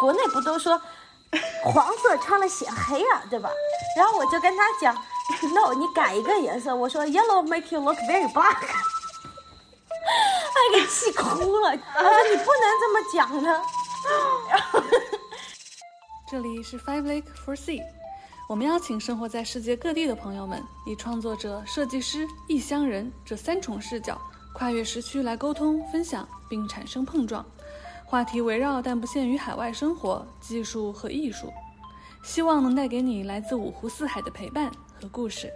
国内不都说 黄色穿了显黑啊，对吧？然后我就跟他讲，no，你改一个颜色。我说 yellow make you look very black。他给气哭了，他说你不能这么讲的。这里是 Five Lake for Sea，我们邀请生活在世界各地的朋友们，以创作者、设计师、异乡人这三重视角，跨越时区来沟通、分享，并产生碰撞。话题围绕但不限于海外生活、技术和艺术，希望能带给你来自五湖四海的陪伴和故事。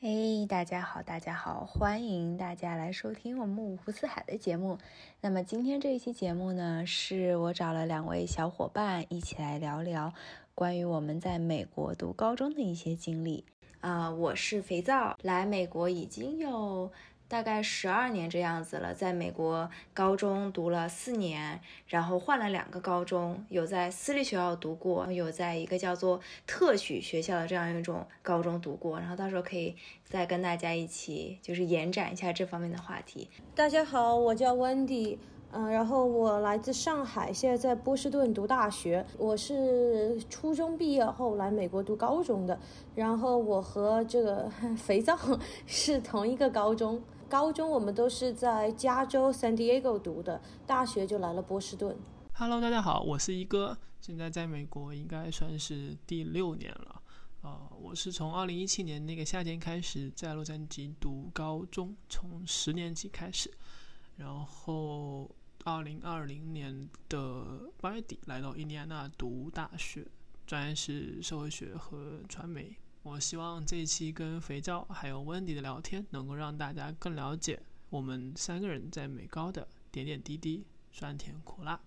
哎，大家好，大家好，欢迎大家来收听我们五湖四海的节目。那么今天这一期节目呢，是我找了两位小伙伴一起来聊聊关于我们在美国读高中的一些经历。啊，我是肥皂，来美国已经有。大概十二年这样子了，在美国高中读了四年，然后换了两个高中，有在私立学校读过，有在一个叫做特许学校的这样一种高中读过，然后到时候可以再跟大家一起就是延展一下这方面的话题。大家好，我叫 Wendy。嗯，然后我来自上海，现在在波士顿读大学。我是初中毕业后来美国读高中的，然后我和这个 肥皂 是同一个高中。高中我们都是在加州 San Diego 读的，大学就来了波士顿。Hello，大家好，我是一哥，现在在美国应该算是第六年了。呃，我是从二零一七年那个夏天开始在洛杉矶读高中，从十年级开始，然后。二零二零年的八月底来到印第安纳读大学，专业是社会学和传媒。我希望这一期跟肥皂还有温迪的聊天，能够让大家更了解我们三个人在美高的点点滴滴、酸甜苦辣。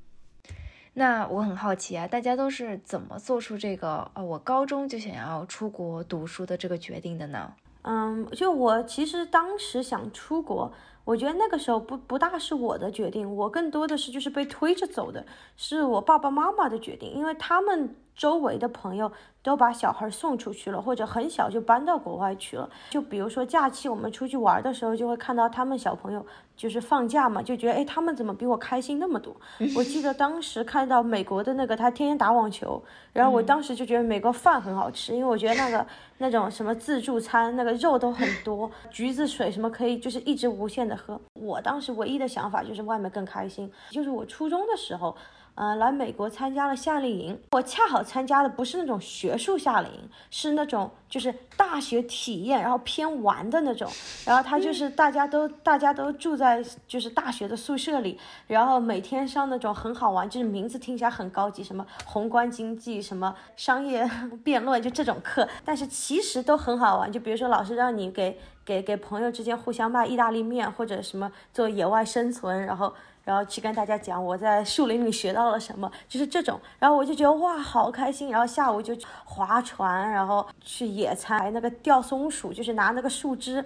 那我很好奇啊，大家都是怎么做出这个呃，我高中就想要出国读书的这个决定的呢？嗯，就我其实当时想出国。我觉得那个时候不不大是我的决定，我更多的是就是被推着走的，是我爸爸妈妈的决定，因为他们周围的朋友都把小孩送出去了，或者很小就搬到国外去了。就比如说假期我们出去玩的时候，就会看到他们小朋友就是放假嘛，就觉得哎，他们怎么比我开心那么多？我记得当时看到美国的那个他天天打网球，然后我当时就觉得美国饭很好吃，因为我觉得那个那种什么自助餐那个肉都很多，橘子水什么可以就是一直无限的喝。我当时唯一的想法就是外面更开心，就是我初中的时候。嗯，来美国参加了夏令营，我恰好参加的不是那种学术夏令营，是那种就是大学体验，然后偏玩的那种。然后他就是大家都大家都住在就是大学的宿舍里，然后每天上那种很好玩，就是名字听起来很高级，什么宏观经济、什么商业 辩论，就这种课。但是其实都很好玩，就比如说老师让你给给给朋友之间互相卖意大利面，或者什么做野外生存，然后。然后去跟大家讲我在树林里学到了什么，就是这种。然后我就觉得哇，好开心。然后下午就划船，然后去野餐，还那个钓松鼠，就是拿那个树枝，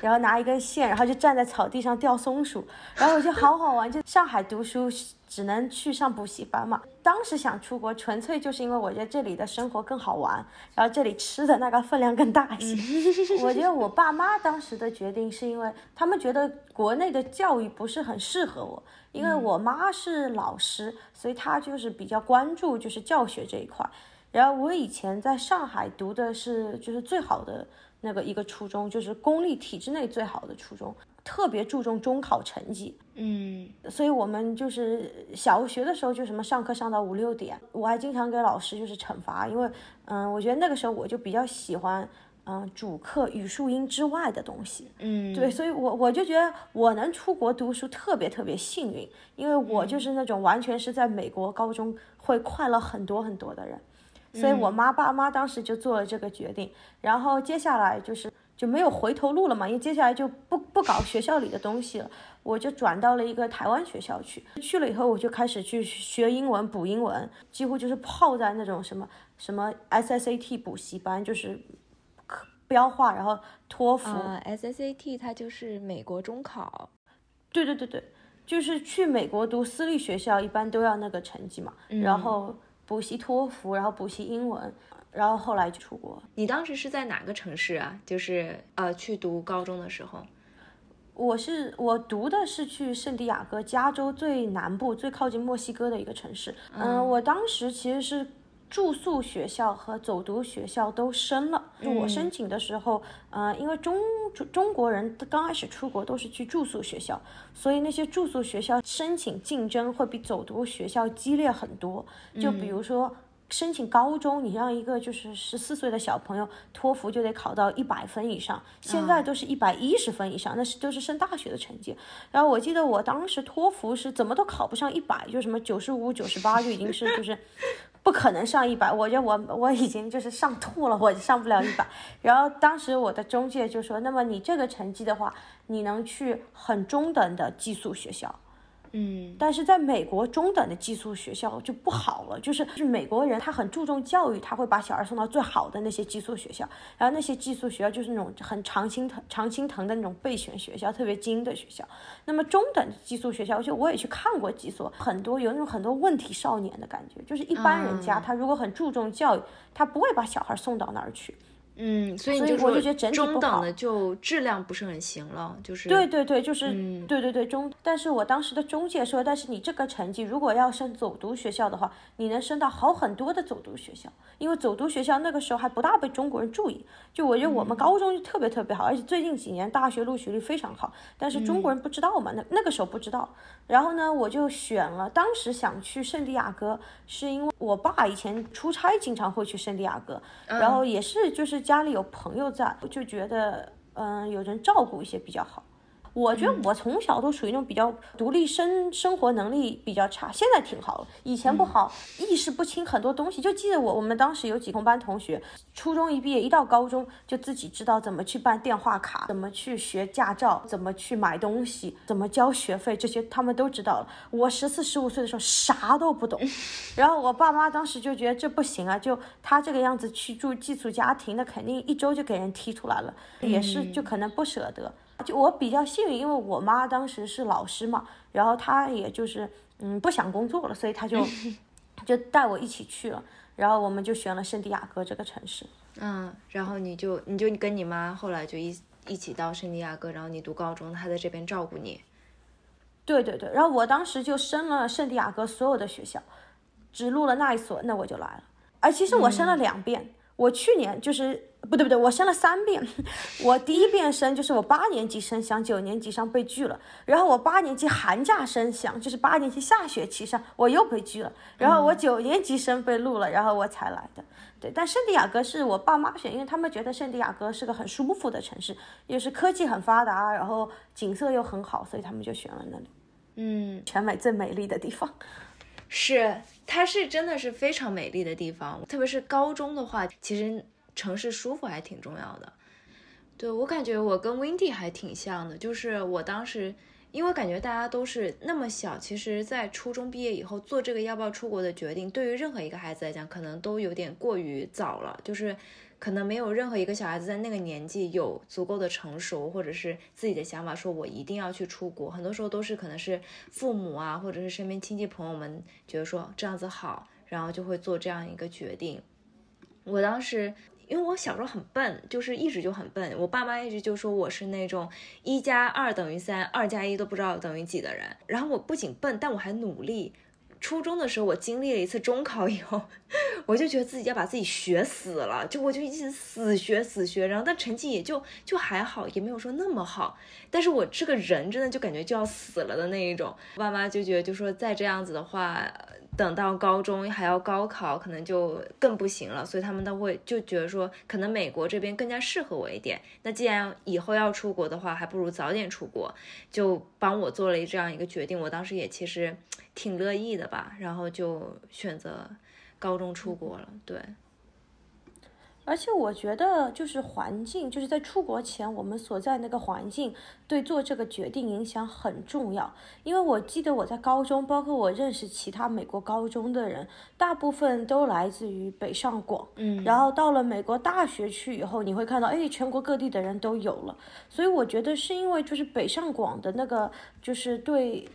然后拿一根线，然后就站在草地上钓松鼠。然后我觉得好好玩。就上海读书只能去上补习班嘛。当时想出国，纯粹就是因为我觉得这里的生活更好玩，然后这里吃的那个分量更大一些。我觉得我爸妈当时的决定是因为他们觉得国内的教育不是很适合我。因为我妈是老师，所以她就是比较关注就是教学这一块。然后我以前在上海读的是就是最好的那个一个初中，就是公立体制内最好的初中，特别注重中考成绩。嗯，所以我们就是小学的时候就什么上课上到五六点，我还经常给老师就是惩罚，因为嗯，我觉得那个时候我就比较喜欢。嗯，主课语数英之外的东西，嗯，对，所以我我就觉得我能出国读书特别特别幸运，因为我就是那种完全是在美国高中会快乐很多很多的人，所以我妈爸妈当时就做了这个决定，然后接下来就是就没有回头路了嘛，因为接下来就不不搞学校里的东西了，我就转到了一个台湾学校去，去了以后我就开始去学英文补英文，几乎就是泡在那种什么什么 SSAT 补习班，就是。标化，然后托福，SSAT 它就是美国中考，对对对对，就是去美国读私立学校，一般都要那个成绩嘛，然后补习托福，然后补习英文，然后后来就出国。你当时是在哪个城市啊？就是呃去读高中的时候，我是我读的是去圣地亚哥，加州最南部、最靠近墨西哥的一个城市。嗯，我当时其实是住宿学校和走读学校都升了。就我申请的时候，呃，因为中中中国人刚开始出国都是去住宿学校，所以那些住宿学校申请竞争会比走读学校激烈很多。就比如说。申请高中，你让一个就是十四岁的小朋友托福就得考到一百分以上，现在都是一百一十分以上，那是都是升大学的成绩。然后我记得我当时托福是怎么都考不上一百，就什么九十五、九十八就已经是就是不可能上一百。我觉得我我已经就是上吐了，我上不了一百。然后当时我的中介就说：“那么你这个成绩的话，你能去很中等的寄宿学校。”嗯，但是在美国中等的寄宿学校就不好了，就是就是美国人他很注重教育，他会把小孩送到最好的那些寄宿学校，然后那些寄宿学校就是那种很常青藤常青藤的那种备选学校，特别精的学校。那么中等寄宿学校，就我也去看过几所，很多有那种很多问题少年的感觉，就是一般人家他如果很注重教育，他不会把小孩送到那儿去。嗯，所以我就觉得整体中等的就质量不是很行了，就是对对对，就是对对对中。但是我当时的中介说，但是你这个成绩如果要升走读学校的话，你能升到好很多的走读学校，因为走读学校那个时候还不大被中国人注意。就我觉得我们高中就特别特别好，而且最近几年大学录取率非常好，但是中国人不知道嘛，那那个时候不知道。然后呢，我就选了，当时想去圣地亚哥，是因为我爸以前出差经常会去圣地亚哥，然后也是就是家里有朋友在，我就觉得嗯有人照顾一些比较好。我觉得我从小都属于那种比较独立生生活能力比较差，现在挺好了，以前不好，意识不清很多东西。就记得我我们当时有几同班同学，初中一毕业，一到高中就自己知道怎么去办电话卡，怎么去学驾照，怎么去买东西，怎么交学费，这些他们都知道了。我十四十五岁的时候啥都不懂，然后我爸妈当时就觉得这不行啊，就他这个样子去住寄宿家庭，那肯定一周就给人踢出来了，也是就可能不舍得。就我比较幸运，因为我妈当时是老师嘛，然后她也就是嗯不想工作了，所以她就 就带我一起去了，然后我们就选了圣地亚哥这个城市。嗯，然后你就你就跟你妈后来就一一起到圣地亚哥，然后你读高中，她在这边照顾你。对对对，然后我当时就升了圣地亚哥所有的学校，只录了那一所，那我就来了。哎其实我升了两遍，我去年就是。不对不对，我升了三遍。我第一遍升就是我八年级升想九年级上被拒了，然后我八年级寒假升想就是八年级下学期上我又被拒了，然后我九年级生被录了，然后我才来的。对，但圣地亚哥是我爸妈选，因为他们觉得圣地亚哥是个很舒服的城市，又是科技很发达，然后景色又很好，所以他们就选了那里。嗯，全美最美丽的地方。是，它是真的是非常美丽的地方，特别是高中的话，其实。城市舒服还挺重要的，对我感觉我跟 Windy 还挺像的，就是我当时因为感觉大家都是那么小，其实，在初中毕业以后做这个要不要出国的决定，对于任何一个孩子来讲，可能都有点过于早了，就是可能没有任何一个小孩子在那个年纪有足够的成熟，或者是自己的想法，说我一定要去出国，很多时候都是可能是父母啊，或者是身边亲戚朋友们觉得说这样子好，然后就会做这样一个决定。我当时。因为我小时候很笨，就是一直就很笨。我爸妈一直就说我是那种一加二等于三，二加一都不知道等于几的人。然后我不仅笨，但我还努力。初中的时候，我经历了一次中考以后，我就觉得自己要把自己学死了，就我就一直死学死学。然后但成绩也就就还好，也没有说那么好。但是我这个人真的就感觉就要死了的那一种。爸妈就觉得就说再这样子的话。等到高中还要高考，可能就更不行了，所以他们都会就觉得说，可能美国这边更加适合我一点。那既然以后要出国的话，还不如早点出国，就帮我做了这样一个决定。我当时也其实挺乐意的吧，然后就选择高中出国了。对。而且我觉得，就是环境，就是在出国前，我们所在那个环境，对做这个决定影响很重要。因为我记得我在高中，包括我认识其他美国高中的人，大部分都来自于北上广。嗯，然后到了美国大学去以后，你会看到，哎，全国各地的人都有了。所以我觉得是因为就是北上广的那个，就是对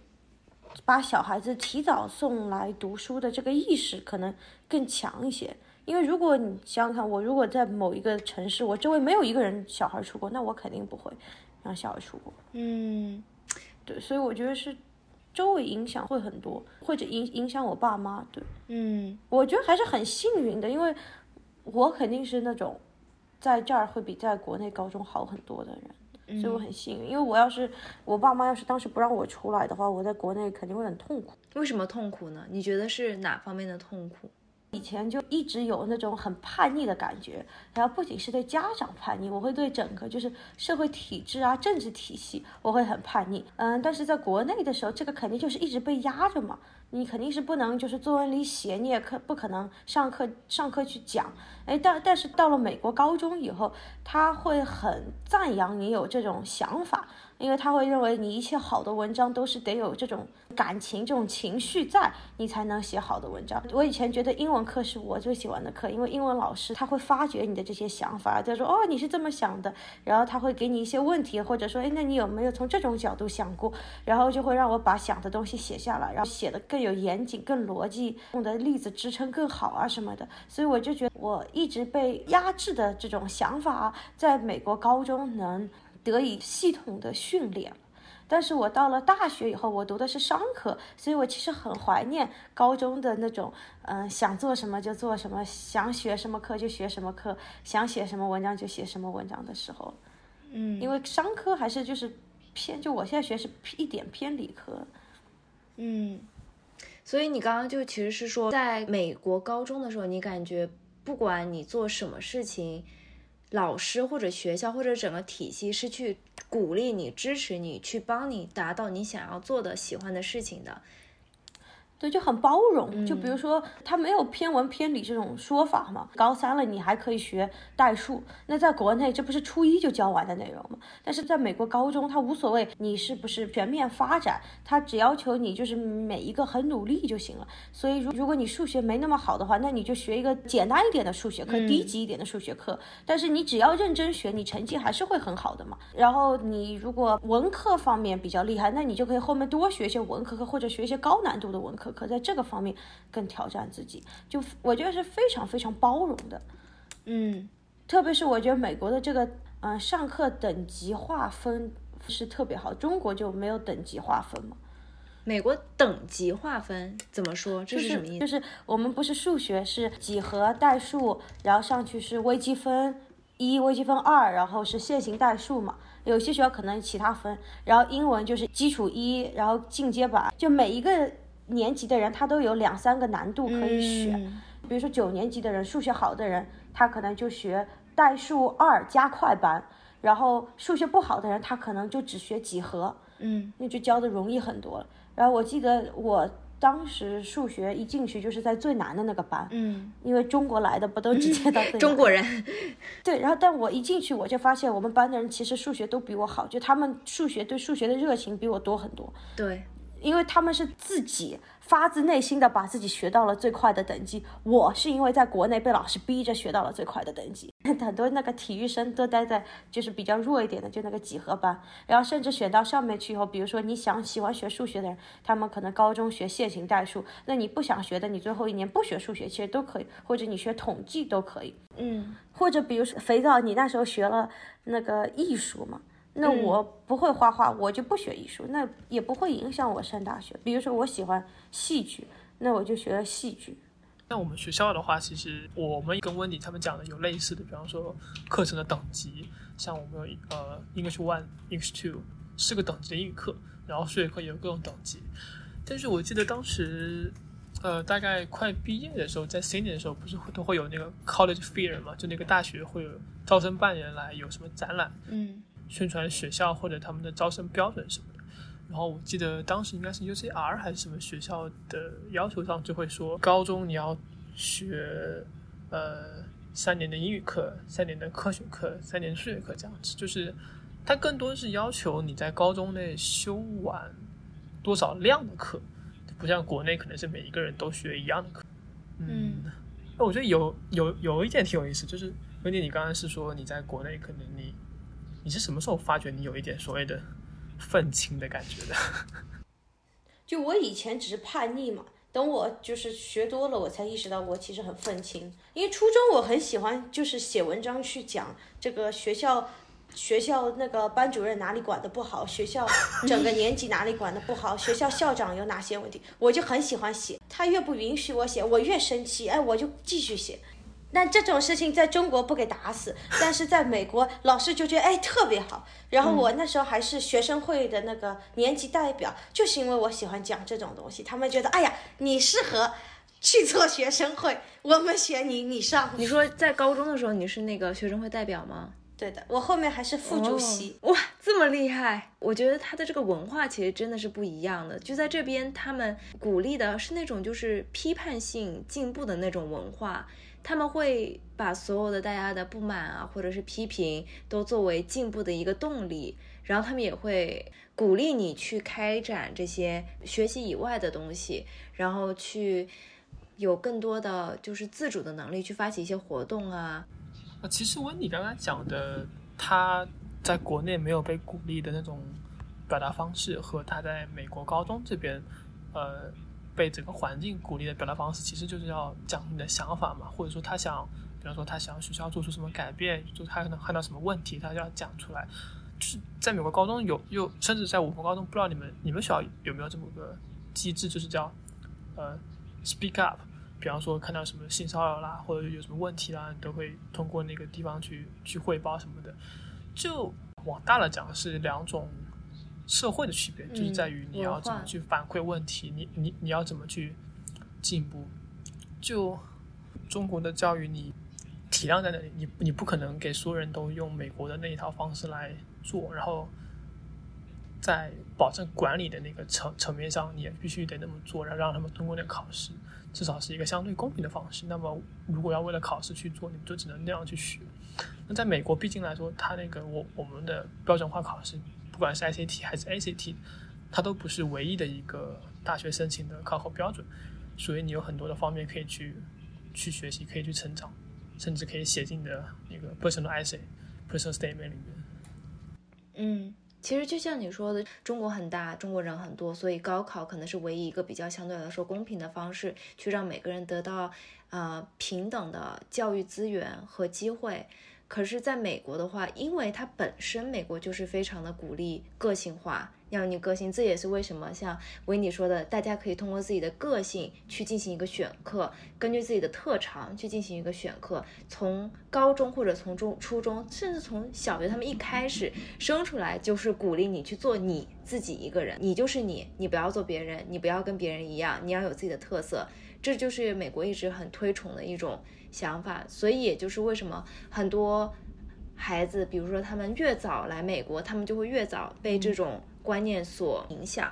把小孩子提早送来读书的这个意识可能更强一些。因为如果你想想看，我如果在某一个城市，我周围没有一个人小孩出国，那我肯定不会。让小孩出国。嗯对，所以我觉得是周围影响会很多，或者影影响我爸妈。对，嗯我觉得还是很幸运的，因为我肯定是那种在这儿会比在国内高中好很多的人，所以我很幸运。因为我要是我爸妈要是当时不让我出来的话，我在国内肯定会很痛苦。为什么痛苦呢？你觉得是哪方面的痛苦？以前就一直有那种很叛逆的感觉，然后不仅是对家长叛逆，我会对整个就是社会体制啊、政治体系，我会很叛逆。嗯，但是在国内的时候，这个肯定就是一直被压着嘛，你肯定是不能就是作文里写，你也可不可能上课上课去讲。哎，但但是到了美国高中以后，他会很赞扬你有这种想法，因为他会认为你一切好的文章都是得有这种感情、这种情绪在，你才能写好的文章。我以前觉得英文课是我最喜欢的课，因为英文老师他会发掘你的这些想法，他说哦你是这么想的，然后他会给你一些问题，或者说哎那你有没有从这种角度想过，然后就会让我把想的东西写下来，然后写的更有严谨、更逻辑，用的例子支撑更好啊什么的。所以我就觉得我一直被压制的这种想法，在美国高中能得以系统的训练。但是我到了大学以后，我读的是商科，所以我其实很怀念高中的那种，嗯、想做什么就做什么，想学什么课就学什么课，想写什么文章就写什么文章的时候。嗯因为商科还是就是偏，就我现在学是一点偏理科。嗯，所以你刚刚就其实是说，在美国高中的时候，你感觉不管你做什么事情，老师或者学校或者整个体系是去鼓励你、支持你，去帮你达到你想要做的、喜欢的事情的。对，就很包容。就比如说，他没有偏文偏理这种说法嘛。高三了，你还可以学代数，那在国内这不是初一就教完的内容吗？但是在美国高中，他无所谓你是不是全面发展，他只要求你就是每一个很努力就行了。所以如如果你数学没那么好的话，那你就学一个简单一点的数学课，低级一点的数学课。但是你只要认真学，你成绩还是会很好的嘛。然后你如果文科方面比较厉害，那你就可以后面多学一些文科课，或者学一些高难度的文科课，在这个方面更挑战自己。就我觉得是非常非常包容的。嗯特别是我觉得美国的这个嗯、呃上课等级划分是特别好，中国就没有等级划分嘛。美国等级划分怎么说？这就是什么意思？就是我们不是数学是几何代数，然后上去是微积分一、微积分二，然后是线性代数嘛。有些学校可能其他分，然后英文就是基础一，然后进阶版，就每一个年级的人他都有两三个难度可以选。嗯比如说九年级的人，数学好的人，他可能就学代数二加快班，然后数学不好的人，他可能就只学几何，嗯那就教的容易很多了。然后我记得我当时数学一进去就是在最难的那个班，嗯，因为中国来的不都直接到最 难中国人。对，然后但我一进去我就发现我们班的人其实数学都比我好，就他们数学对数学的热情比我多很多。对，因为他们是自己发自内心的把自己学到了最快的等级，我是因为在国内被老师逼着学到了最快的等级。很多那个体育生都待在就是比较弱一点的，就那个几何班，然后甚至选到上面去以后，比如说你想喜欢学数学的人，他们可能高中学线性代数，那你不想学的，你最后一年不学数学其实都可以，或者你学统计都可以。嗯或者比如说肥皂，你那时候学了那个艺术嘛，那嗯我不会画画，我就不学艺术，那也不会影响我上大学。比如说我喜欢戏剧，那我就学了戏剧。那我们学校的话，其实我们跟温迪他们讲的有类似的，比方说课程的等级，像我们有呃 English One、English Two 四个等级的英语课，然后数学课也有各种等级。但是我记得当时，呃，大概快毕业的时候，在 Senior 的时候，不是会都会有那个 College Fair 嘛，就那个大学会有招生办人来有什么展览，嗯宣传学校或者他们的招生标准什么的。然后我记得当时应该是 UCR 还是什么学校的要求上就会说，高中你要学呃三年的英语课、三年的科学课、三年数学课这样子，就是它更多是要求你在高中内修完多少量的课，不像国内可能是每一个人都学一样的课。嗯那我觉得有有有一点挺有意思，就是有点，你刚刚是说你在国内可能你你是什么时候发觉你有一点所谓的愤青的感觉的？就我以前只是叛逆嘛，等我就是学多了，我才意识到我其实很愤青。因为初中我很喜欢就是写文章去讲这个学校学校那个班主任哪里管的不好，学校 整个年级哪里管的不好，学校校长有哪些问题，我就很喜欢写。他越不允许我写，我越生气，哎，我就继续写。但这种事情在中国不给打死，但是在美国老师就觉得哎特别好。然后我那时候还是学生会的那个年级代表，就是因为我喜欢讲这种东西，他们觉得哎呀你适合去做学生会，我们选你，你上。你说在高中的时候你是那个学生会代表吗？对的，我后面还是副主席。哇，这么厉害！我觉得他的这个文化其实真的是不一样的。就在这边，他们鼓励的是那种就是批判性进步的那种文化。他们会把所有的大家的不满啊，或者是批评，都作为进步的一个动力。然后他们也会鼓励你去开展这些学习以外的东西，然后去有更多的就是自主的能力去发起一些活动啊。啊，其实温妮刚刚讲的，他在国内没有被鼓励的那种表达方式，和他在美国高中这边，呃。被整个环境鼓励的表达方式，其实就是要讲你的想法嘛，或者说他想，比方说他想学校做出什么改变，就他可能看到什么问题，他就要讲出来。就是在美国高中有，又甚至在我们高中，不知道你们你们学校有没有这么个机制，就是叫呃 speak up。比方说看到什么性骚扰啦，或者有什么问题啦，你都会通过那个地方去去汇报什么的。就往大了讲，是两种。社会的区别就是在于你要怎么去反馈问题，你你你要怎么去进步。就中国的教育，你体量在那里，你你不可能给所有人都用美国的那一套方式来做，然后在保证管理的那个层层面上，你也必须得那么做，然后让他们通过那个考试，至少是一个相对公平的方式。那么如果要为了考试去做，你就只能那样去学。那在美国，毕竟来说，它那个我我们的标准化考试。不管是 ICT 还是 ACT，它都不是唯一的一个大学申请的考核标准，所以你有很多的方面可以去去学习，可以去成长，甚至可以写进你的那个 personal essay、personal statement 里面。嗯，其实就像你说的，中国很大，中国人很多，所以高考可能是唯一一个比较相对来说公平的方式，去让每个人得到呃平等的教育资源和机会。可是，在美国的话，因为它本身美国就是非常的鼓励个性化，要你个性，这也是为什么像维尼说的，大家可以通过自己的个性去进行一个选课，根据自己的特长去进行一个选课。从高中或者从中初中，甚至从小学，他们一开始生出来就是鼓励你去做你自己一个人，你就是你，你不要做别人，你不要跟别人一样，你要有自己的特色。这就是美国一直很推崇的一种。想法，所以也就是为什么很多孩子，比如说他们越早来美国，他们就会越早被这种观念所影响。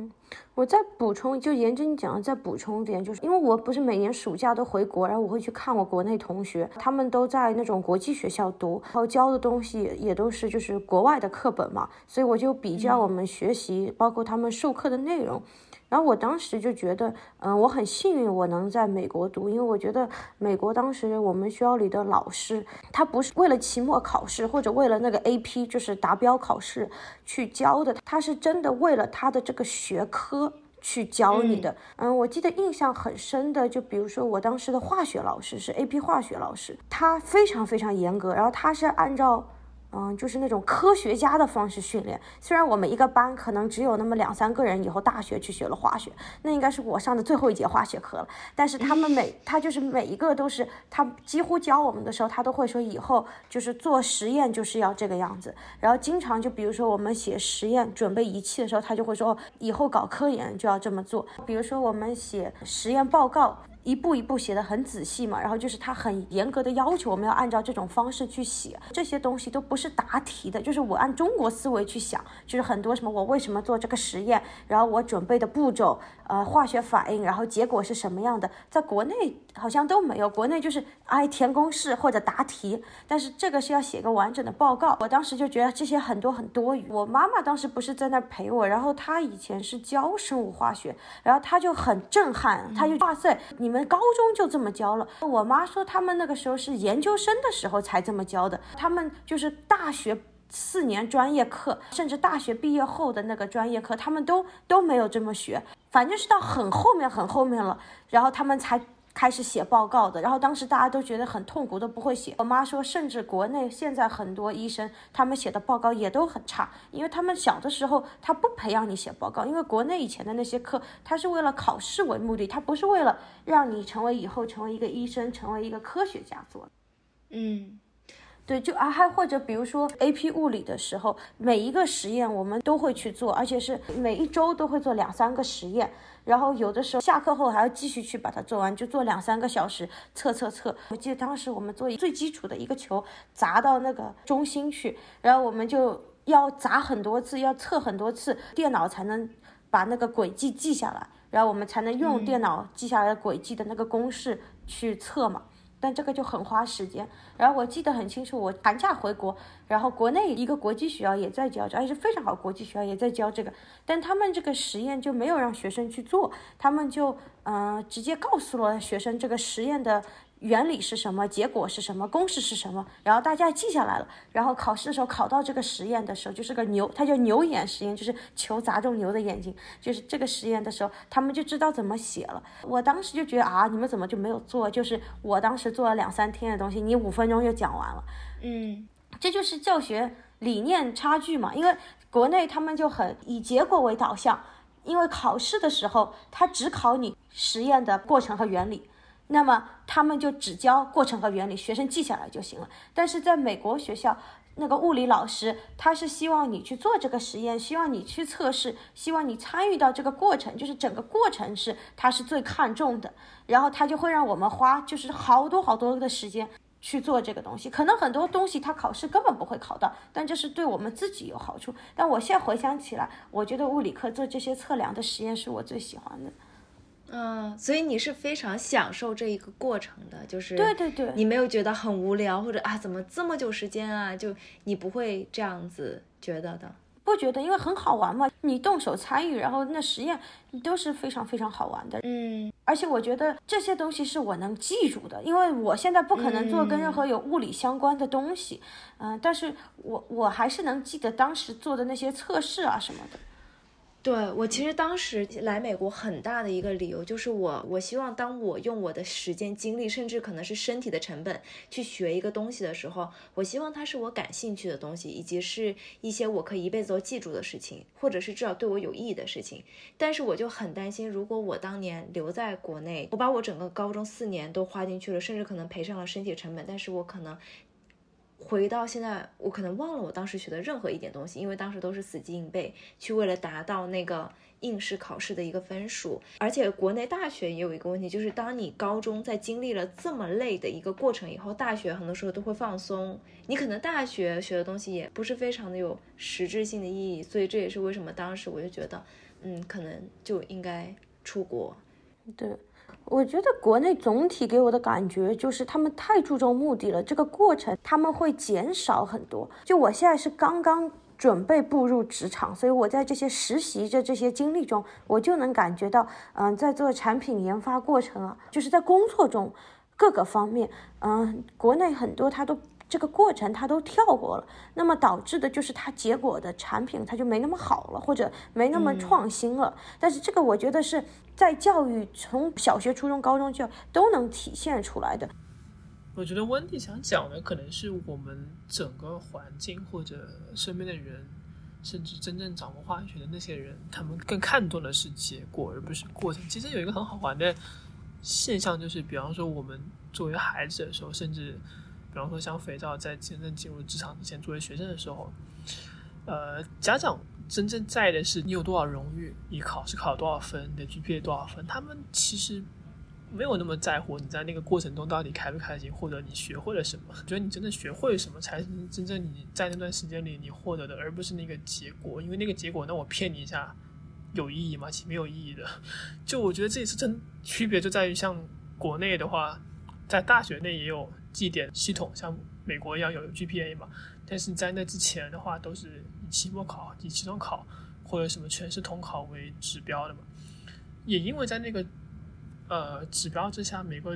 嗯，我再补充，就沿着你讲的再补充一点，就是因为我不是每年暑假都回国，然后我会去看我国内同学，他们都在那种国际学校读，然后教的东西也都是就是国外的课本嘛，所以我就比较我们学习，包括他们授课的内容。然后我当时就觉得，嗯，我很幸运，我能在美国读，因为我觉得美国当时我们学校里的老师，他不是为了期末考试或者为了那个 AP 就是达标考试去教的，他是真的为了他的这个学科去教你的。嗯，我记得印象很深的，就比如说我当时的化学老师是 AP 化学老师，他非常非常严格，然后他是按照。嗯，就是那种科学家的方式训练。虽然我们一个班可能只有那么两三个人，以后大学去学了化学，那应该是我上的最后一节化学课了。但是他们每他就是每一个都是他几乎教我们的时候，他都会说以后就是做实验就是要这个样子。然后经常就比如说我们写实验准备仪器的时候，他就会说以后搞科研就要这么做。比如说我们写实验报告。一步一步写的很仔细嘛，然后就是他很严格的要求，我们要按照这种方式去写，这些东西都不是答题的，就是我按中国思维去想，就是很多什么我为什么做这个实验，然后我准备的步骤，呃，化学反应，然后结果是什么样的，在国内好像都没有，国内就是哎填公式或者答题，但是这个是要写个完整的报告，我当时就觉得这些很多很多余。我妈妈当时不是在那陪我，然后她以前是教生物化学，然后她就很震撼，她就哇塞，你们。高中就这么教了。我妈说他们那个时候是研究生的时候才这么教的。他们就是大学四年专业课，甚至大学毕业后的那个专业课，他们都都没有这么学。反正是到很后面很后面了，然后他们才开始写报告的，然后当时大家都觉得很痛苦，都不会写。我妈说，甚至国内现在很多医生，他们写的报告也都很差，因为他们小的时候他不培养你写报告，因为国内以前的那些课，他是为了考试为目的，他不是为了让你成为以后成为一个医生，成为一个科学家做的。嗯。对，就啊，还或者比如说 AP 物理的时候，每一个实验我们都会去做，而且是每一周都会做两三个实验，然后有的时候下课后还要继续去把它做完，就做两三个小时，测测测。我记得当时我们做最基础的一个球砸到那个中心去，然后我们就要砸很多次，要测很多次，电脑才能把那个轨迹记下来，然后我们才能用电脑记下来的轨迹的那个公式去测嘛。但这个就很花时间，然后我记得很清楚，我寒假回国，然后国内一个国际学校也在教，而且是非常好国际学校也在教这个，但他们这个实验就没有让学生去做，他们就嗯直接告诉了学生这个实验的。原理是什么？结果是什么？公式是什么？然后大家记下来了。然后考试的时候考到这个实验的时候，就是个牛，它叫牛眼实验，就是球砸中牛的眼睛。就是这个实验的时候，他们就知道怎么写了。我当时就觉得啊，你们怎么就没有做？就是我当时做了两三天的东西，你五分钟就讲完了。嗯，这就是教学理念差距嘛。因为国内他们就很以结果为导向，因为考试的时候他只考你实验的过程和原理。那么他们就只教过程和原理，学生记下来就行了。但是在美国学校，那个物理老师他是希望你去做这个实验，希望你去测试，希望你参与到这个过程，就是整个过程是他是最看重的。然后他就会让我们花就是好多好多的时间去做这个东西。可能很多东西他考试根本不会考到，但这是对我们自己有好处。但我现在回想起来，我觉得物理课做这些测量的实验是我最喜欢的。嗯，所以你是非常享受这一个过程的，就是对对对，你没有觉得很无聊，或者啊怎么这么久时间啊，就你不会这样子觉得的，不觉得，因为很好玩嘛，你动手参与，然后那实验都是非常非常好玩的，嗯，而且我觉得这些东西是我能记住的，因为我现在不可能做跟任何有物理相关的东西，嗯，但是我我还是能记得当时做的那些测试啊什么的。对我其实当时来美国很大的一个理由就是我我希望当我用我的时间精力甚至可能是身体的成本去学一个东西的时候，我希望它是我感兴趣的东西，以及是一些我可以一辈子都记住的事情，或者是至少对我有意义的事情。但是我就很担心，如果我当年留在国内，我把我整个高中四年都花进去了，甚至可能赔上了身体成本，但是我可能。回到现在，我可能忘了我当时学的任何一点东西，因为当时都是死记硬背，去为了达到那个应试考试的一个分数。而且国内大学也有一个问题，就是当你高中在经历了这么累的一个过程以后，大学很多时候都会放松，你可能大学学的东西也不是非常的有实质性的意义。所以这也是为什么当时我就觉得，嗯，可能就应该出国。对。我觉得国内总体给我的感觉就是他们太注重目的了，这个过程他们会减少很多。就我现在是刚刚准备步入职场，所以我在这些实习的这些经历中，我就能感觉到，嗯，在做产品研发过程啊，就是在工作中各个方面，嗯，国内很多他都。这个过程他都跳过了，那么导致的就是他结果的产品他就没那么好了，或者没那么创新了。但是这个我觉得是在教育从小学、初中、高中就都能体现出来的。我觉得温蒂想讲的可能是我们整个环境或者身边的人，甚至真正掌握话语权的那些人，他们更看重的是结果而不是过程。其实有一个很好玩的现象，就是比方说我们作为孩子的时候，甚至。比方说，像肥皂在真正进入职场之前，作为学生的时候，呃，家长真正在意的是你有多少荣誉，你考试考多少分，你的 GPA 多少分。他们其实没有那么在乎你在那个过程中到底开不开心，或者你学会了什么。觉得你真正学会什么，才是真正你在那段时间里你获得的，而不是那个结果。因为那个结果，那我骗你一下，有意义吗？其实没有意义的。就我觉得这一次真区别就在于，像国内的话，在大学内也有。绩点系统像美国一样有 GPA 嘛？但是在那之前的话，都是以期末考、以期中考或者什么全市统考为指标的嘛。也因为在那个呃指标之下，美国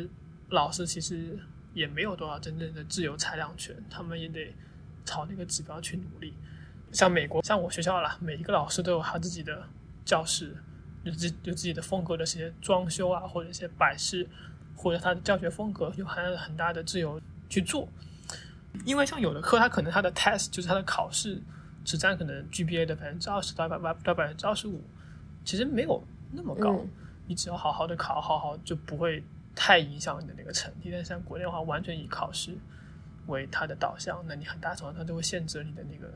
老师其实也没有多少真正的自由裁量权，他们也得朝那个指标去努力。像美国，像我学校啦，每一个老师都有他自己的教室，有自有自己的风格的这些装修啊，或者一些摆饰。或者他的教学风格有很很大的自由去做。因为像有的课，它可能它的 test 就是它的考试只占可能 GPA 的百分之二十到百百到百分之二十五，其实没有那么高。你只要好好的考，好好就不会太影响你的那个成绩。但是像国内的话，完全以考试为它的导向，那你很大程度上都会限制你的那个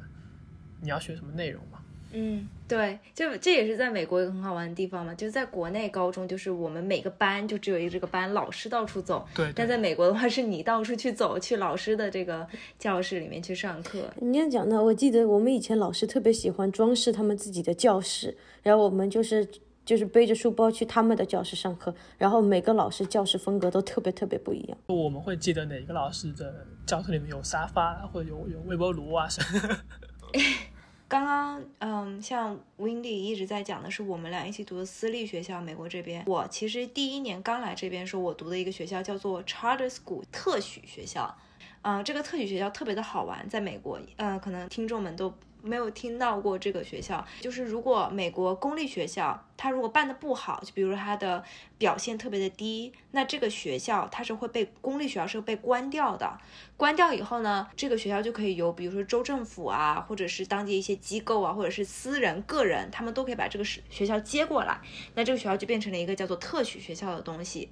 你要学什么内容嘛。嗯，对，就这也是在美国一个很好玩的地方嘛。就是在国内高中，就是我们每个班就只有一个这个班，老师到处走。对。但在美国的话，是你到处去走，去老师的这个教室里面去上课。你要讲的，我记得我们以前老师特别喜欢装饰他们自己的教室，然后我们就是就是背着书包去他们的教室上课，然后每个老师教室风格都特别特别不一样。我们会记得哪个老师的教室里面有沙发，或者有有微波炉啊什么。刚刚，嗯，像 Windy 一直在讲的是我们俩一起读的私立学校，美国这边。我其实第一年刚来这边时候，我读的一个学校叫做 Charter School 特许学校，嗯，这个特许学校特别的好玩，在美国，嗯，可能听众们都。没有听到过这个学校，就是如果美国公立学校它如果办的不好，就比如它的表现特别的低，那这个学校它是会被公立学校是被关掉的。关掉以后呢，这个学校就可以由比如说州政府啊，或者是当地一些机构啊，或者是私人个人，他们都可以把这个学校接过来，那这个学校就变成了一个叫做特许学校的东西。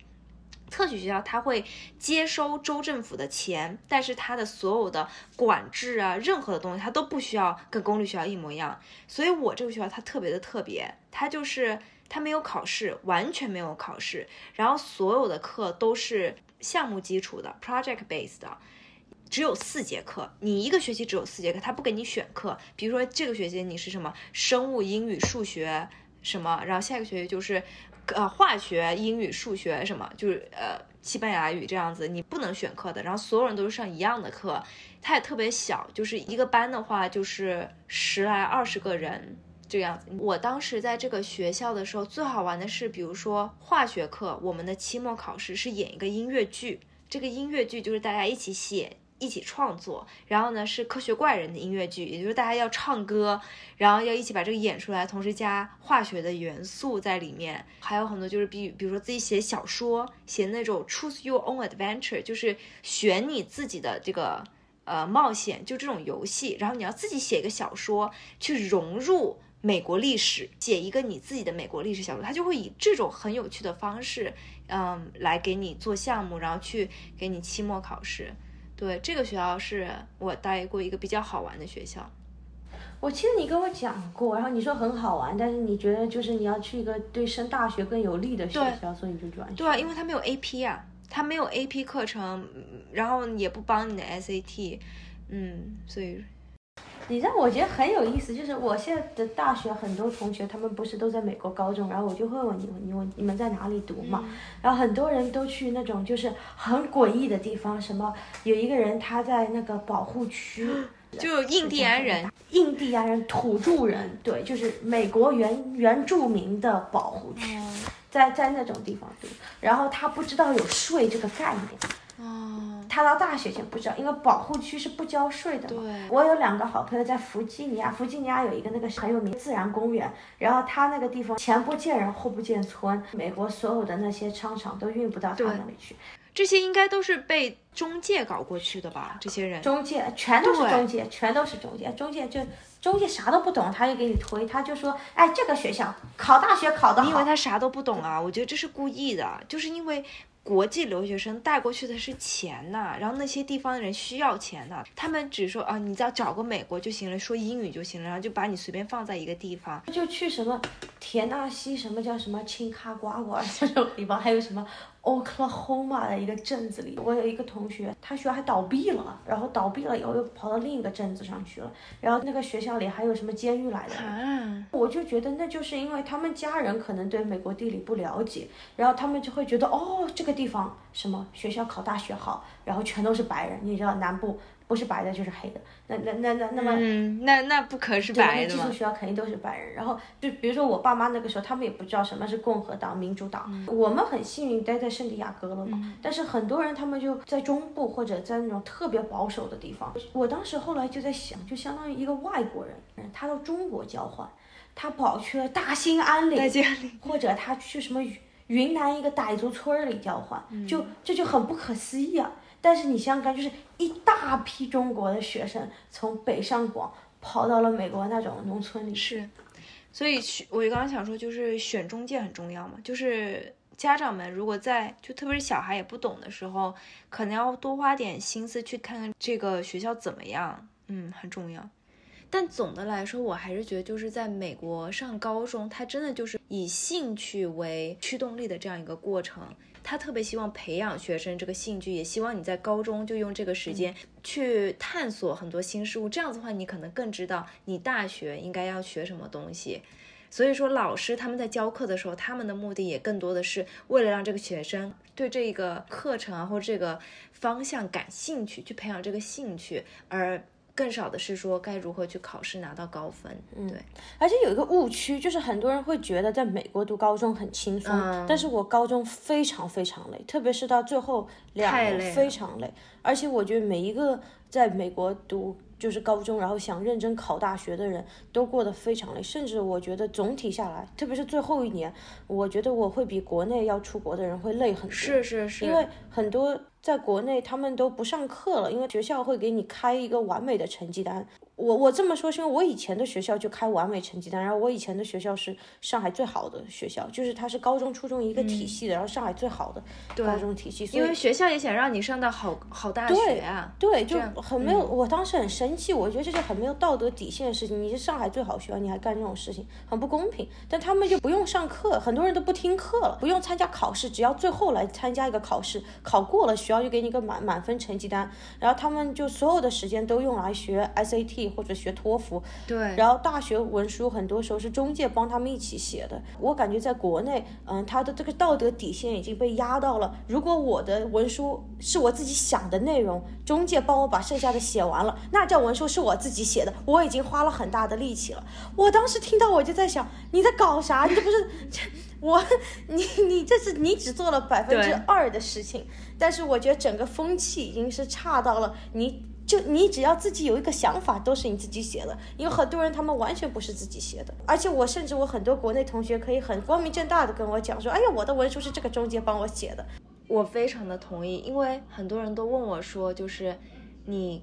特许学校它会接收州政府的钱，但是它的所有的管制啊，任何的东西它都不需要跟公立学校一模一样。所以我这个学校它特别的特别，它就是它没有考试，完全没有考试，然后所有的课都是项目基础的 project based 的，只有四节课，你一个学期只有四节课，他不给你选课。比如说这个学期你是什么生物、英语、数学什么，然后下一个学期就是。呃，化学、英语、数学什么，就是呃，西班牙语这样子，你不能选课的。然后所有人都是上一样的课，它也特别小，就是一个班的话就是十来二十个人这样子。我当时在这个学校的时候，最好玩的是，比如说化学课，我们的期末考试是演一个音乐剧，这个音乐剧就是大家一起写。一起创作，然后呢是科学怪人的音乐剧，也就是大家要唱歌，然后要一起把这个演出来，同时加化学的元素在里面，还有很多就是比比如说自己写小说，写那种 choose your own adventure，就是选你自己的这个呃冒险，就这种游戏，然后你要自己写一个小说去融入美国历史，写一个你自己的美国历史小说，他就会以这种很有趣的方式，嗯，来给你做项目，然后去给你期末考试。对，这个学校是我待过一个比较好玩的学校。我记得你跟我讲过，然后你说很好玩，但是你觉得就是你要去一个对升大学更有利的学校，所以你就转。对啊，因为它没有 AP 啊，它没有 AP 课程，然后也不帮你的 SAT，嗯，所以。你知道，我觉得很有意思，就是我现在的大学很多同学，他们不是都在美国高中，然后我就会问你，你问你们在哪里读嘛？然后很多人都去那种就是很诡异的地方，什么有一个人他在那个保护区，就印第安人，印第安人土著人，对，就是美国原原住民的保护区，在在那种地方读，然后他不知道有税这个概念。哦，他到大学前不知道，因为保护区是不交税的。对，我有两个好朋友在弗吉尼亚，弗吉尼亚有一个那个很有名自然公园，然后他那个地方前不见人后不见村，美国所有的那些商场都运不到他那里去。这些应该都是被中介搞过去的吧？这些人，中介全都是中介，全都是中介，中介就中介啥都不懂，他就给你推，他就说，哎，这个学校考大学考得好，你以为他啥都不懂啊？我觉得这是故意的，就是因为。国际留学生带过去的是钱呐，然后那些地方的人需要钱呐，他们只说啊，你只要找个美国就行了，说英语就行了，然后就把你随便放在一个地方，就去什么田纳西，什么叫什么清卡瓜瓜 这种地方，还有什么。Oklahoma 的一个镇子里，我有一个同学，他学校还倒闭了，然后倒闭了以后又跑到另一个镇子上去了，然后那个学校里还有什么监狱来的，我就觉得那就是因为他们家人可能对美国地理不了解，然后他们就会觉得哦这个地方什么学校考大学好，然后全都是白人，你知道南部。不是白的，就是黑的。那那那那那么，那那不可是白的吗？寄宿学校肯定都是白人。然后就比如说我爸妈那个时候，他们也不知道什么是共和党、民主党。我们很幸运待在圣地亚哥了嘛。但是很多人他们就在中部或者在那种特别保守的地方。我当时后来就在想，就相当于一个外国人，他到中国交换，他跑去了大兴安岭，或者他去什么。云南一个傣族村儿里交换，就这就很不可思议啊！但是你想想看，就是一大批中国的学生从北上广跑到了美国那种农村里，是，所以去我刚刚想说，就是选中介很重要嘛，就是家长们如果在就特别是小孩也不懂的时候，可能要多花点心思去看看这个学校怎么样，嗯，很重要。但总的来说，我还是觉得就是在美国上高中，它真的就是以兴趣为驱动力的这样一个过程。他特别希望培养学生这个兴趣，也希望你在高中就用这个时间去探索很多新事物。这样子的话，你可能更知道你大学应该要学什么东西。所以说，老师他们在教课的时候，他们的目的也更多的是为了让这个学生对这个课程啊或者这个方向感兴趣，去培养这个兴趣，而。更少的是说该如何去考试拿到高分，嗯，对。而且有一个误区，就是很多人会觉得在美国读高中很轻松，但是我高中非常非常累，特别是到最后两年非常累。而且我觉得每一个在美国读就是高中，然后想认真考大学的人都过得非常累，甚至我觉得总体下来，特别是最后一年，我觉得我会比国内要出国的人会累很多。是是是，因为很多。在国内，他们都不上课了，因为学校会给你开一个完美的成绩单。我我这么说是因为我以前的学校就开完美成绩单，然后我以前的学校是上海最好的学校，就是它是高中初中一个体系的，然后上海最好的高中体系。因为学校也想让你上到好好大学啊。对，就很没有，我当时很生气，我觉得这是很没有道德底线的事情。你是上海最好学校，你还干这种事情，很不公平。但他们就不用上课，很多人都不听课了，不用参加考试，只要最后来参加一个考试，考过了，学校就给你个满满分成绩单，然后他们就所有的时间都用来学 SAT 或者学托福。对，然后大学文书很多时候是中介帮他们一起写的。我感觉在国内，嗯，他的这个道德底线已经被压到了。如果我的文书是我自己想的内容，中介帮我把剩下的写完了，那叫文书是我自己写的，我已经花了很大的力气了。我当时听到我就在想，你在搞啥？你这不是我，你你这是你只做了百分之二的事情。但是我觉得整个风气已经是差到了，你就你只要自己有一个想法，都是你自己写的。有很多人他们完全不是自己写的，而且我甚至我很多国内同学可以很光明正大的跟我讲说，哎呀，我的文书是这个中介帮我写的。我非常的同意，因为很多人都问我说，就是你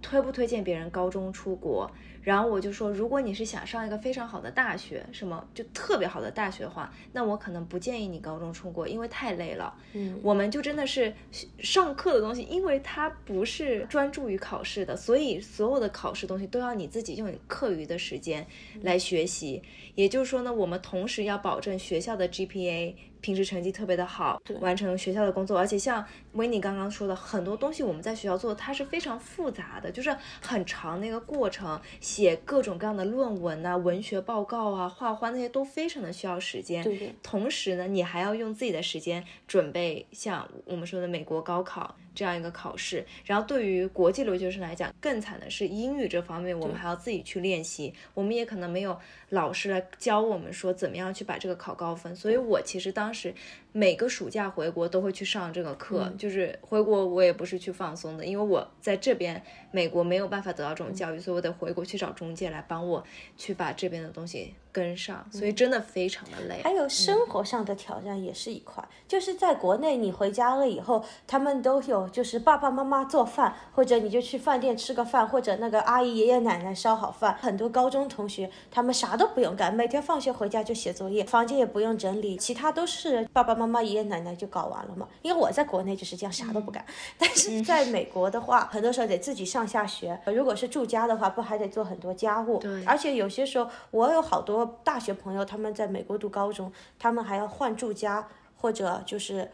推不推荐别人高中出国？然后我就说，如果你是想上一个非常好的大学，什么就特别好的大学的话，那我可能不建议你高中出国，因为太累了。嗯，我们就真的是上课的东西，因为它不是专注于考试的，所以所有的考试东西都要你自己用课余的时间来学习。也就是说呢，我们同时要保证学校的 GPA。平时成绩特别的好，完成学校的工作，而且像维尼刚刚说的，很多东西我们在学校做，它是非常复杂的，就是很长的一个过程，写各种各样的论文啊、文学报告啊、画画那些都非常的需要时间。对。同时呢，你还要用自己的时间准备像我们说的美国高考这样一个考试。然后对于国际留学生来讲，更惨的是英语这方面，我们还要自己去练习，我们也可能没有老师来教我们说怎么样去把这个考高分。所以我其实当是每个暑假回国都会去上这个课，就是回国我也不是去放松的，因为我在这边美国没有办法得到这种教育，所以我得回国去找中介来帮我去把这边的东西。跟上，所以真的非常的累。还有生活上的挑战也是一块，就是在国内你回家了以后，他们都有就是爸爸妈妈做饭，或者你就去饭店吃个饭，或者那个阿姨爷爷奶奶烧好饭。很多高中同学他们啥都不用干，每天放学回家就写作业，房间也不用整理，其他都是爸爸妈妈爷爷奶奶就搞完了嘛。因为我在国内就是这样，啥都不干。但是在美国的话，很多时候得自己上下学，如果是住家的话，不还得做很多家务？对，而且有些时候我有好多。大学朋友他们在美国读高中，他们还要换住家，或者就是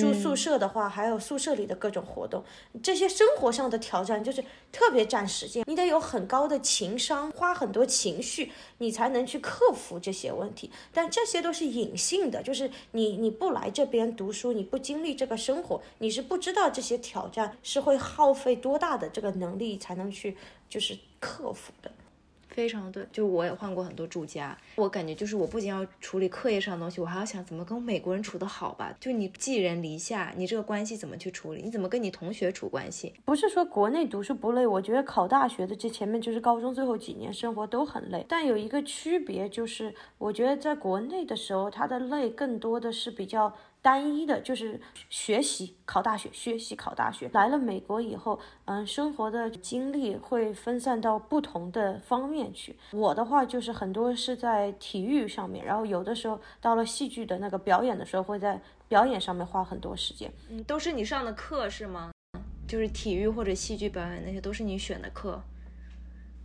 住宿舍的话，还有宿舍里的各种活动。这些生活上的挑战就是特别占时间，你得有很高的情商，花很多情绪，你才能去克服这些问题。但这些都是隐性的，就是你你不来这边读书，你不经历这个生活，你是不知道这些挑战是会耗费多大的这个能力才能去就是克服的。非常对。就我也换过很多住家，我感觉就是我不仅要处理课业上的东西，我还要想怎么跟美国人处得好吧。就你寄人篱下，你这个关系怎么去处理？你怎么跟你同学处关系？不是说国内读书不累，我觉得考大学的这前面就是高中最后几年生活都很累，但有一个区别就是，我觉得在国内的时候，他的累更多的是比较。单一的就是学习考大学，学习考大学。来了美国以后，嗯，生活的精力会分散到不同的方面去。我的话就是很多是在体育上面，然后有的时候到了戏剧的那个表演的时候，会在表演上面花很多时间。嗯，都是你上的课是吗？就是体育或者戏剧表演那些都是你选的课。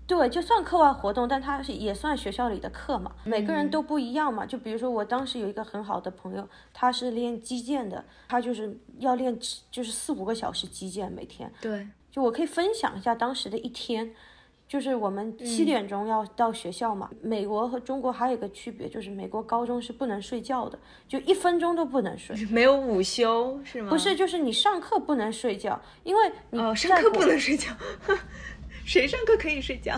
对，就算课外活动，但它是也算学校里的课嘛。每个人都不一样嘛。就比如说，我当时有一个很好的朋友，他是练击剑的，他就是要练，就是四五个小时击剑每天。对，就我可以分享一下当时的一天，就是我们七点钟要到学校嘛。美国和中国还有一个区别，就是美国高中是不能睡觉的，就一分钟都不能睡。没有午休是吗？不是，就是你上课不能睡觉，因为你上课不能睡觉。谁上课可以睡觉？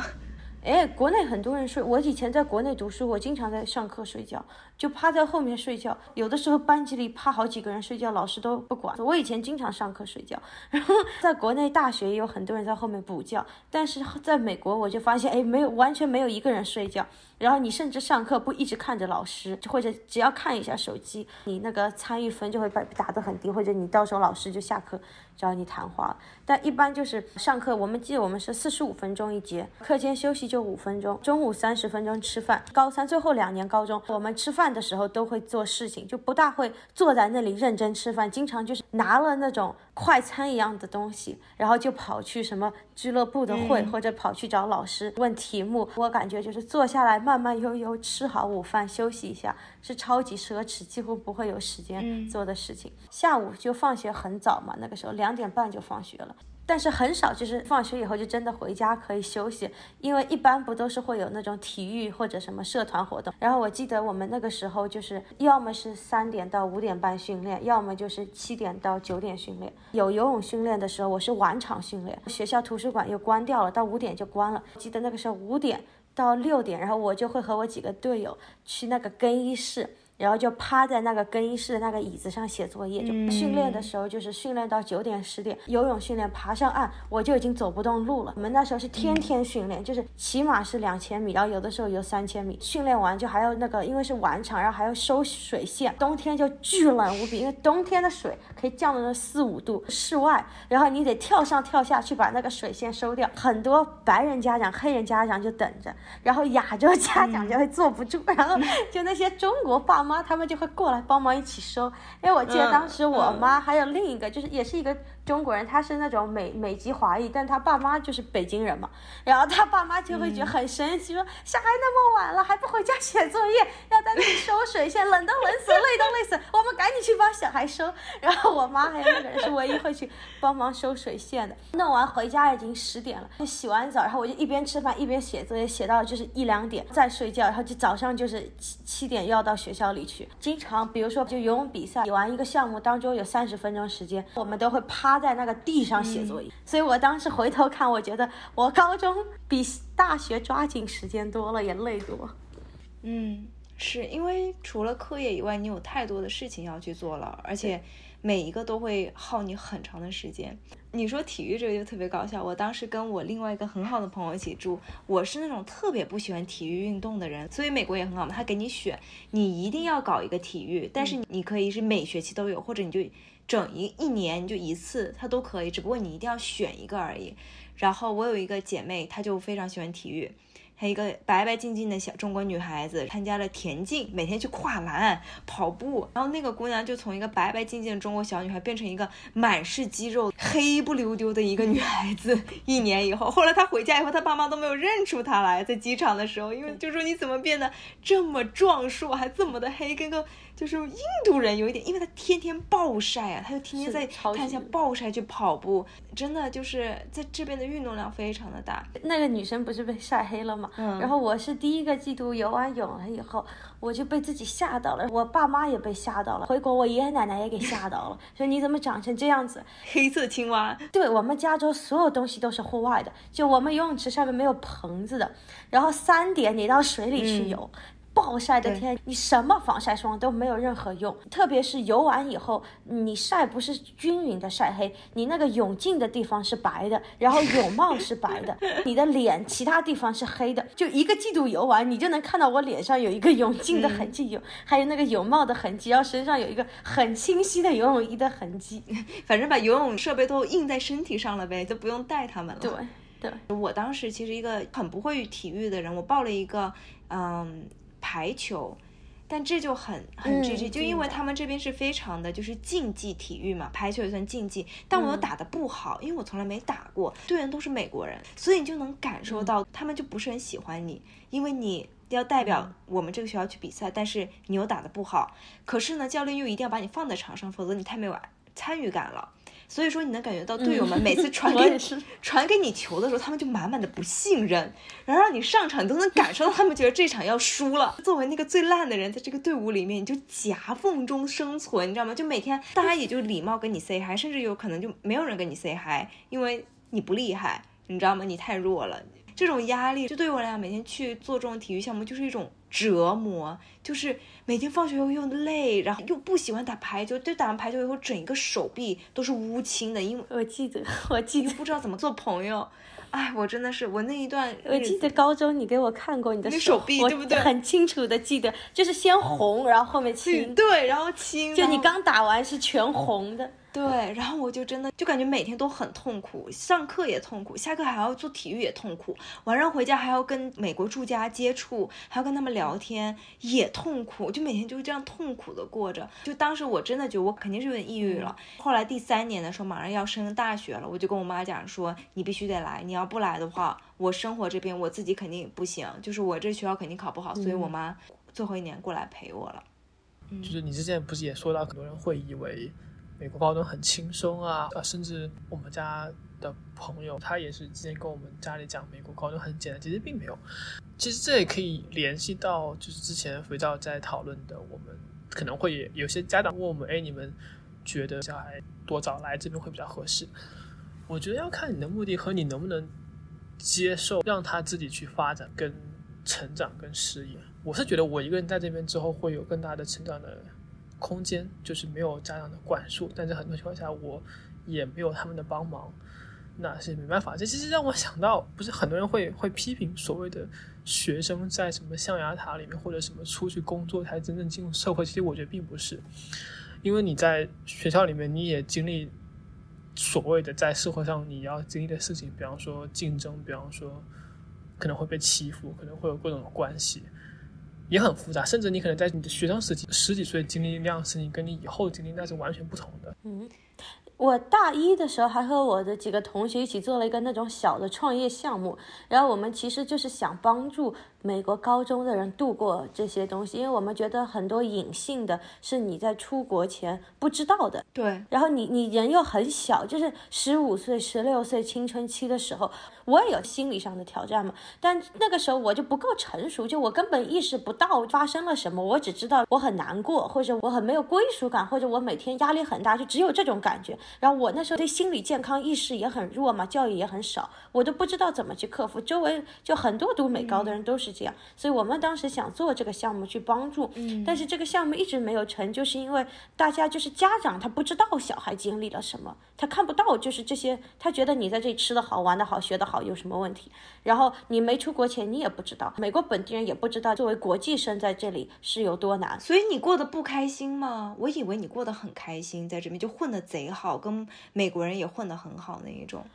哎，国内很多人睡。我以前在国内读书，我经常在上课睡觉，就趴在后面睡觉。有的时候班级里趴好几个人睡觉，老师都不管。我以前经常上课睡觉。然后 在国内大学也有很多人在后面补觉，但是在美国我就发现，哎，没有，完全没有一个人睡觉。然后你甚至上课不一直看着老师，或者只要看一下手机，你那个参与分就会被打得很低，或者你到时候老师就下课找你谈话。但一般就是上课，我们记得我们是四十五分钟一节，课间休息就五分钟，中午三十分钟吃饭。高三最后两年高中，我们吃饭的时候都会做事情，就不大会坐在那里认真吃饭，经常就是拿了那种。快餐一样的东西，然后就跑去什么俱乐部的会，或者跑去找老师问题目。我感觉就是坐下来慢慢悠悠吃好午饭，休息一下，是超级奢侈，几乎不会有时间做的事情。下午就放学很早嘛，那个时候两点半就放学了。但是很少，就是放学以后就真的回家可以休息，因为一般不都是会有那种体育或者什么社团活动。然后我记得我们那个时候就是要么是三点到五点半训练，要么就是七点到九点训练。有游泳训练的时候，我是晚场训练，学校图书馆又关掉了，到五点就关了。记得那个时候五点到六点，然后我就会和我几个队友去那个更衣室。然后就趴在那个更衣室的那个椅子上写作业，就训练的时候就是训练到九点十点，游泳训练爬上岸我就已经走不动路了。我们那时候是天天训练，就是起码是两千米，然后有的时候有三千米。训练完就还要那个，因为是晚场，然后还要收水线。冬天就巨冷无比，因为冬天的水可以降到那四五度，室外，然后你得跳上跳下去把那个水线收掉。很多白人家长、黑人家长就等着，然后亚洲家长就会坐不住，然后就那些中国爸。妈他们就会过来帮忙一起收，因为我记得当时我妈还有另一个，就是也是一个。中国人他是那种美美籍华裔，但他爸妈就是北京人嘛，然后他爸妈就会觉得很生气，说小孩那么晚了还不回家写作业，要在那里收水线，冷都冷死，累都累死，我们赶紧去帮小孩收。然后我妈还有那个人是唯一会去帮忙收水线的。弄完回家已经十点了，就洗完澡，然后我就一边吃饭一边写作业，写到就是一两点再睡觉，然后就早上就是七七点要到学校里去。经常比如说就游泳比赛，游完一个项目当中有三十分钟时间，我们都会趴。趴在那个地上写作业，所以我当时回头看，我觉得我高中比大学抓紧时间多了，也累多。嗯，是因为除了课业以外，你有太多的事情要去做了，而且每一个都会耗你很长的时间。你说体育这个就特别搞笑，我当时跟我另外一个很好的朋友一起住，我是那种特别不喜欢体育运动的人，所以美国也很好嘛，他给你选，你一定要搞一个体育，但是你可以是每学期都有，或者你就。整一一年就一次，它都可以，只不过你一定要选一个而已。然后我有一个姐妹，她就非常喜欢体育。她一个白白净净的小中国女孩子，参加了田径，每天去跨栏、跑步。然后那个姑娘就从一个白白净净的中国小女孩，变成一个满是肌肉、黑不溜丢的一个女孩子。一年以后，后来她回家以后，她爸妈都没有认出她来。在机场的时候，因为就说你怎么变得这么壮硕，还这么的黑，跟个就是印度人有一点，因为他天天暴晒啊，他就天天在太阳暴晒去跑步，真的就是在这边的运动量非常的大。那个女生不是被晒黑了吗？嗯。然后我是第一个季度游完泳了以后，我就被自己吓到了，我爸妈也被吓到了，回国我爷爷奶奶也给吓到了，说你怎么长成这样子？黑色青蛙。对我们加州所有东西都是户外的，就我们游泳池上面没有棚子的，然后三点你到水里去游。暴晒的天，你什么防晒霜都没有任何用，特别是游完以后，你晒不是均匀的晒黑，你那个泳镜的地方是白的，然后泳帽是白的，你的脸其他地方是黑的，就一个季度游完，你就能看到我脸上有一个泳镜的痕迹，有 还有那个泳帽的痕迹，然后身上有一个很清晰的游泳衣的痕迹，反正把游泳设备都印在身体上了呗，就不用带它们了。对对，我当时其实一个很不会体育的人，我报了一个嗯。排球，但这就很很 G G，就因为他们这边是非常的就是竞技体育嘛，排球也算竞技，但我又打的不好，因为我从来没打过，队员都是美国人，所以你就能感受到他们就不是很喜欢你，因为你要代表我们这个学校去比赛，但是你又打得不好，可是呢，教练又一定要把你放在场上，否则你太没有参与感了。所以说，你能感觉到队友们每次传 给你传给你球的时候，他们就满满的不信任，然后让你上场，你都能感受到他们觉得这场要输了。作为那个最烂的人，在这个队伍里面，你就夹缝中生存，你知道吗？就每天大家也就礼貌跟你 say hi，甚至有可能就没有人跟你 say hi，因为你不厉害，你知道吗？你太弱了。这种压力，就对我来讲，每天去做这种体育项目就是一种折磨，就是每天放学后又累，然后又不喜欢打排球，对打完排球以后，整一个手臂都是乌青的，因为我记得，我记得不知道怎么做朋友，哎，我真的是我那一段，我记得高中你给我看过你的手臂，对不对？很清楚的记得，就是先红，然后后面青，对，然后青，就你刚打完是全红的。对，然后我就真的就感觉每天都很痛苦，上课也痛苦，下课还要做体育也痛苦，晚上回家还要跟美国住家接触，还要跟他们聊天也痛苦，就每天就这样痛苦的过着。就当时我真的觉得我肯定是有点抑郁了。后来第三年的时候，马上要升大学了，我就跟我妈讲说，你必须得来，你要不来的话，我生活这边我自己肯定不行，就是我这学校肯定考不好，所以我妈最后一年过来陪我了。就是你之前不是也说到，很多人会以为。美国高中很轻松啊，啊，甚至我们家的朋友他也是之前跟我们家里讲美国高中很简单，其实并没有。其实这也可以联系到，就是之前肥皂在讨论的，我们可能会有些家长问我们，哎，你们觉得小孩多早来这边会比较合适？我觉得要看你的目的和你能不能接受让他自己去发展、跟成长、跟适应。我是觉得我一个人在这边之后会有更大的成长的。空间就是没有家长的管束，但是很多情况下我也没有他们的帮忙，那是没办法。这其实让我想到，不是很多人会 会批评所谓的学生在什么象牙塔里面或者什么出去工作才真正进入社会。其实我觉得并不是，因为你在学校里面你也经历所谓的在社会上你要经历的事情，比方说竞争，比方说可能会被欺负，可能会有各种关系。也很复杂，甚至你可能在你的学生时期十几岁经历那样事情，跟你以后经历那是完全不同的。嗯，我大一的时候还和我的几个同学一起做了一个那种小的创业项目，然后我们其实就是想帮助。美国高中的人度过这些东西，因为我们觉得很多隐性的是你在出国前不知道的。对，然后你你人又很小，就是十五岁、十六岁青春期的时候，我也有心理上的挑战嘛。但那个时候我就不够成熟，就我根本意识不到发生了什么，我只知道我很难过，或者我很没有归属感，或者我每天压力很大，就只有这种感觉。然后我那时候对心理健康意识也很弱嘛，教育也很少，我都不知道怎么去克服。周围就很多读美高的人都是。这样，所以我们当时想做这个项目去帮助，嗯，但是这个项目一直没有成，就是因为大家就是家长他不知道小孩经历了什么，他看不到就是这些，他觉得你在这里吃的好、玩的好、学的好有什么问题，然后你没出国前你也不知道，美国本地人也不知道作为国际生在这里是有多难，所以你过得不开心吗？我以为你过得很开心，在这边就混得贼好，跟美国人也混得很好那一种。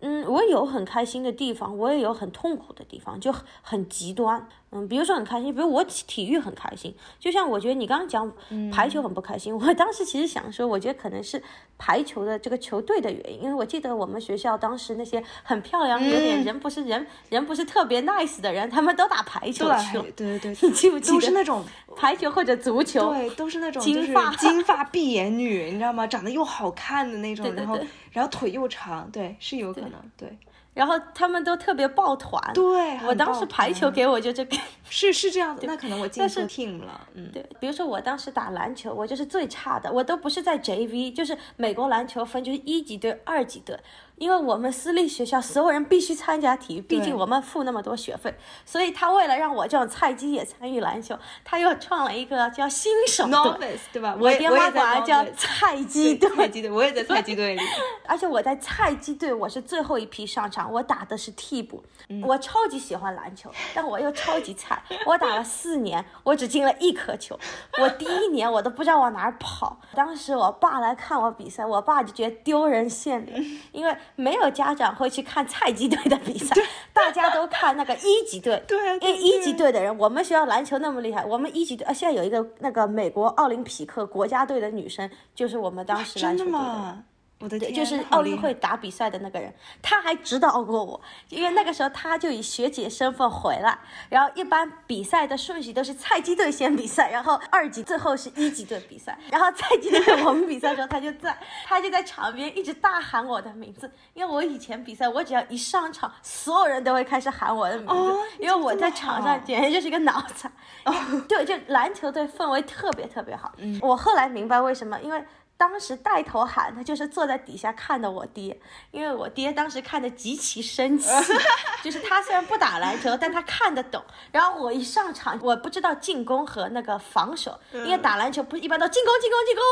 嗯，我有很开心的地方，我也有很痛苦的地方，就很很极端。嗯，比如说很开心，比如我体体育很开心，就像我觉得你刚刚讲排球很不开心，我当时其实想说，我觉得可能是排球的这个球队的原因，因为我记得我们学校当时那些很漂亮、有点人不是人人不是特别 nice 的人，他们都打排球去了。对对对，你记不记得？都是那种排球或者足球，对，都是那种金发金发 碧眼女，你知道吗？长得又好看的那种，对对然后对然后腿又长，对，是有可能，对然后他们都特别抱团。对。我当时排球给我就这个。是是这样的，那可能我进错 team 了，嗯，对，比如说我当时打篮球，我就是最差的，我都不是在 JV，就是美国篮球分就是一级队、二级队，因为我们私立学校所有人必须参加体育，毕竟我们付那么多学费，所以他为了让我这种菜鸡也参与篮球，他又创了一个叫新手队。novice 对吧？我爹也我也在妈管它叫菜鸡队，菜鸡队，我也在菜鸡队里。而且我在菜鸡队，我是最后一批上场，我打的是替补。我超级喜欢篮球，但我又超级菜。我打了四年，我只进了一颗球。我第一年我都不知道往哪儿跑。当时我爸来看我比赛，我爸就觉得丢人现眼，因为没有家长会去看菜鸡队的比赛，大家都看那个一级队。对因为一级队的人，我们学校篮球那么厉害，我们一级队啊，现在有一个那个美国奥林匹克国家队的女生，就是我们当时篮球队的？我的对，天，就是奥运会打比赛的那个人，他还指导过我，因为那个时候他就以学姐身份回来，然后一般比赛的顺序都是菜鸡队先比赛，然后二级最后是一级队比赛，然后菜鸡队 我们比赛的时候他就在，他就在场边一直大喊我的名字，因为我以前比赛我只要一上场，所有人都会开始喊我的名字，哦因为我在场上简直就是一个脑残，对，就篮球队氛围特别特别好，我后来明白为什么，因为。当时带头喊的就是坐在底下看的我爹，因为我爹当时看的极其生气，就是他虽然不打篮球，但他看得懂。然后我一上场，我不知道进攻和那个防守，因为打篮球不是一般都进攻进攻进攻，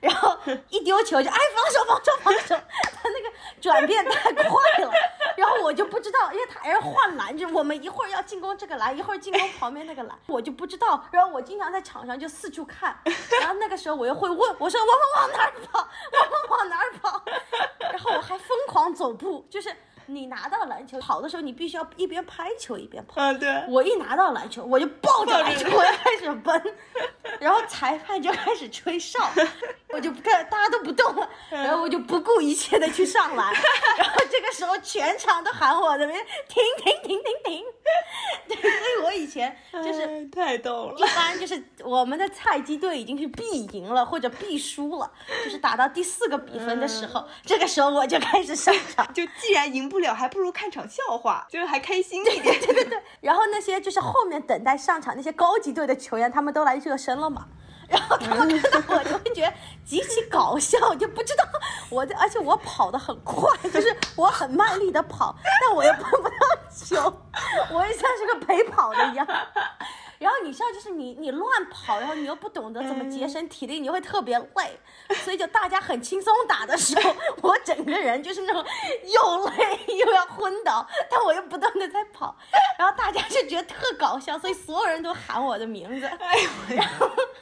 然后一丢球就哎防守防守防守，他那个转变太快了，然后我就不知道，因为他还是换篮，就我们一会儿要进攻这个篮，一会儿进攻旁边那个篮，我就不知道。然后我经常在场上就四处看，然后那个时候我又会问，我说我们往哪儿跑？我们往哪儿跑？然后我还疯狂走步，就是你拿到篮球跑的时候，你必须要一边拍球一边跑。啊，对，我一拿到篮球，我就抱着篮球，我 就开始奔，然后裁判就开始吹哨，我就不看，大家都不动了，然后我就不顾一切的去上篮，然后这个时候全场都喊我的名，停停停停停，对，所以我以前就是。哎太逗了一。般就是我们的菜鸡队已经是必赢了或者必输了，就是打到第四个比分的时候，这个时候我就开始上场。就既然赢不了，还不如看场笑话，就是还开心一点。对对对，然后那些就是后面等待上场那些高级队的球员，他们都来热身了嘛。然后他们看到我就会觉得极其搞笑，就不知道我的，而且我跑得很快，就是我很卖力的跑，但我又碰不到球，我也像是个陪跑的一样。然后你知道，就是你你乱跑，然后你又不懂得怎么节省体力，你就会特别累。所以就大家很轻松打的时候，我整个人就是那种又累又要昏倒，但我又不断的在跑，然后大家就觉得特搞笑，所以 所有人都喊我的名字。哎呦喂，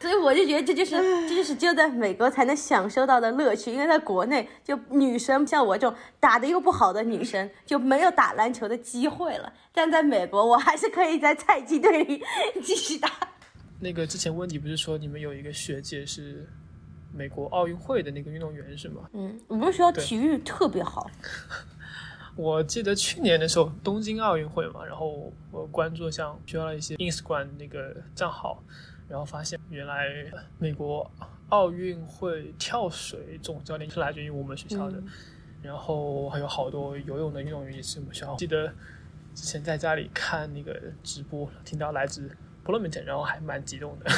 所以我就觉得这就是这就是只有在美国才能享受到的乐趣，因为在国内就女生像我这种打的又不好的女生就没有打篮球的机会了。但在美国，我还是可以在菜鸡队里 继续打。那个之前问题不是说你们有一个学姐是美国奥运会的那个运动员是吗？嗯，我们学校体育特别好，我记得去年的时候东京奥运会嘛，然后我关注像学校的一些 Instagram 那个账号，然后发现原来美国奥运会跳水总教练是来自于我们学校的，然后还有好多游泳的运动员也是我们学校。记得之前在家里看那个直播，听到来自 p l u m e n t 然后还蛮激动的。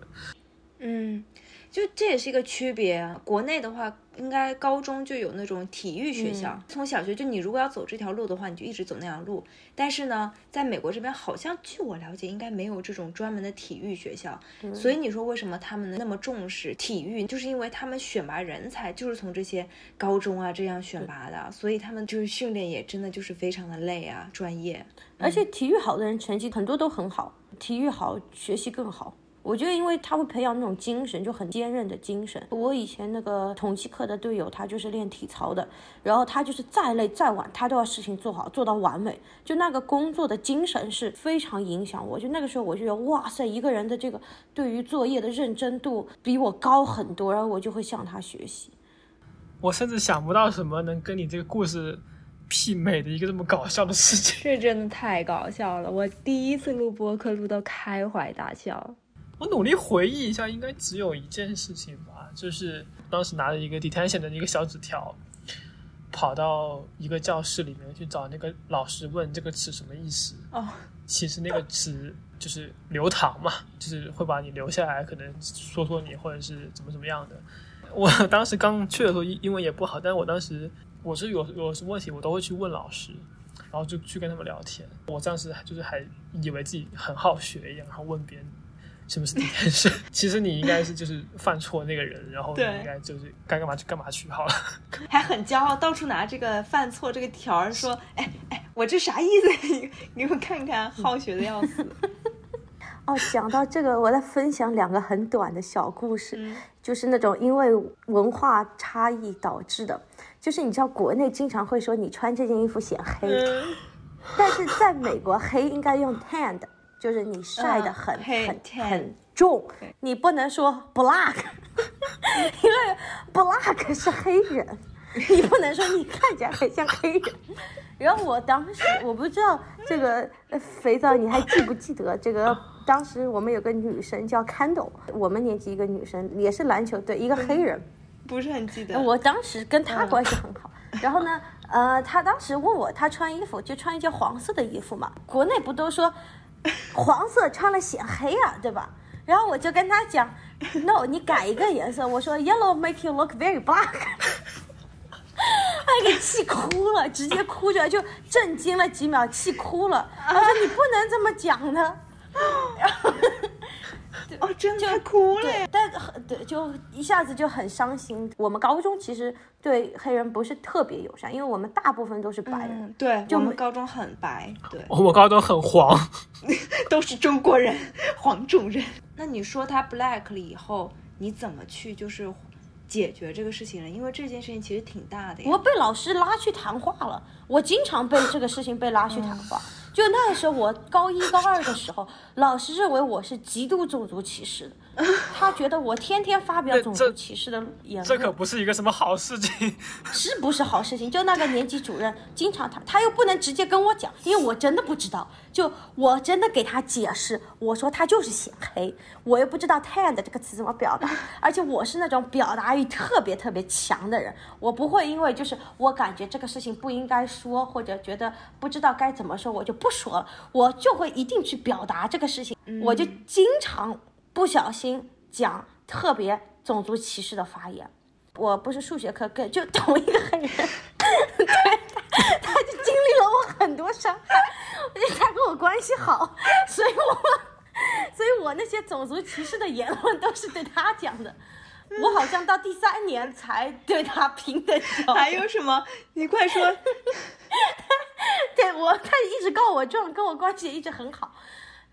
嗯，就这也是一个区别啊。国内的话，应该高中就有那种体育学校，从小学就你如果要走这条路的话，你就一直走那样路。但是呢，在美国这边，好像据我了解，应该没有这种专门的体育学校。所以你说为什么他们那么重视体育，就是因为他们选拔人才就是从这些高中啊这样选拔的，所以他们就是训练也真的就是非常的累啊，专业。而且体育好的人成绩很多都很好，体育好学习更好。我觉得，因为他会培养那种精神，就很坚韧的精神。我以前那个统计课的队友，他就是练体操的，然后他就是再累再晚，他都要事情做好，做到完美。就那个工作的精神是非常影响我。就那个时候，我就觉得哇塞，一个人的这个对于作业的认真度比我高很多，然后我就会向他学习。我甚至想不到什么能跟你这个故事媲美的一个这么搞笑的事情。这真的太搞笑了！我第一次录播客录到开怀大笑。我努力回忆一下，应该只有一件事情吧，就是当时拿着一个 detention 的一个小纸条，跑到一个教室里面去找那个老师问这个词什么意思。哦，其实那个词就是留堂嘛，就是会把你留下来，可能说说你或者是怎么怎么样的。我当时刚去的时候英英文也不好，但是我当时我是有有什么问题我都会去问老师，然后就去跟他们聊天。我当时就是还以为自己很好学一样，然后问别人。是不是第一件事？其实你应该是就是犯错那个人，然后你应该就是该干嘛就干嘛去好了。还很骄傲，到处拿这个犯错这个条儿说：“哎哎，我这啥意思？你你们看看，好学的要死。”哦，讲到这个，我再分享两个很短的小故事，就是那种因为文化差异导致的。就是你知道，国内经常会说你穿这件衣服显黑，但是在美国黑应该用 tan 的。就是你晒得很很很重，你不能说 black，因为 black 是黑人，你不能说你看起来很像黑人。然后我当时我不知道这个肥皂你还记不记得？这个当时我们有个女生叫 Candle，我们年级一个女生也是篮球队，一个黑人，不是很记得。我当时跟她关系很好，然后呢，呃，她当时问我，她穿衣服就穿一件黄色的衣服嘛，国内不都说。黄色穿了显黑啊，对吧？然后我就跟他讲，No，你改一个颜色。我说 Yellow make you look very black。他给气哭了，直接哭着就震惊了几秒，气哭了。他说你不能这么讲的。然后。哦，真的哭了，但很对，就一下子就很伤心。我们高中其实对黑人不是特别友善，因为我们大部分都是白人。对，就我们高中很白，对，我们高中很黄，都是中国人，黄种人。那你说他 black 了以后，你怎么去就是解决这个事情呢？因为这件事情其实挺大的。我被老师拉去谈话了，我经常被这个事情被拉去谈话。就那个时候，我高一高二的时候，老师认为我是极度种族歧视的。他觉得我天天发表种族歧视的言论，这可不是一个什么好事情，是不是好事情？就那个年级主任经常他他又不能直接跟我讲，因为我真的不知道。就我真的给他解释，我说他就是显黑，我又不知道 tan 的这个词怎么表达，而且我是那种表达欲特别特别强的人，我不会因为就是我感觉这个事情不应该说，或者觉得不知道该怎么说，我就不说了，我就会一定去表达这个事情，我就经常。不小心讲特别种族歧视的发言，我不是数学课跟就同一个黑人，对，他就经历了我很多伤害，而且他跟我关系好，所以我，所以我那些种族歧视的言论都是对他讲的，我好像到第三年才对他平等。还有什么？你快说。对我，他一直告我状，跟我关系也一直很好。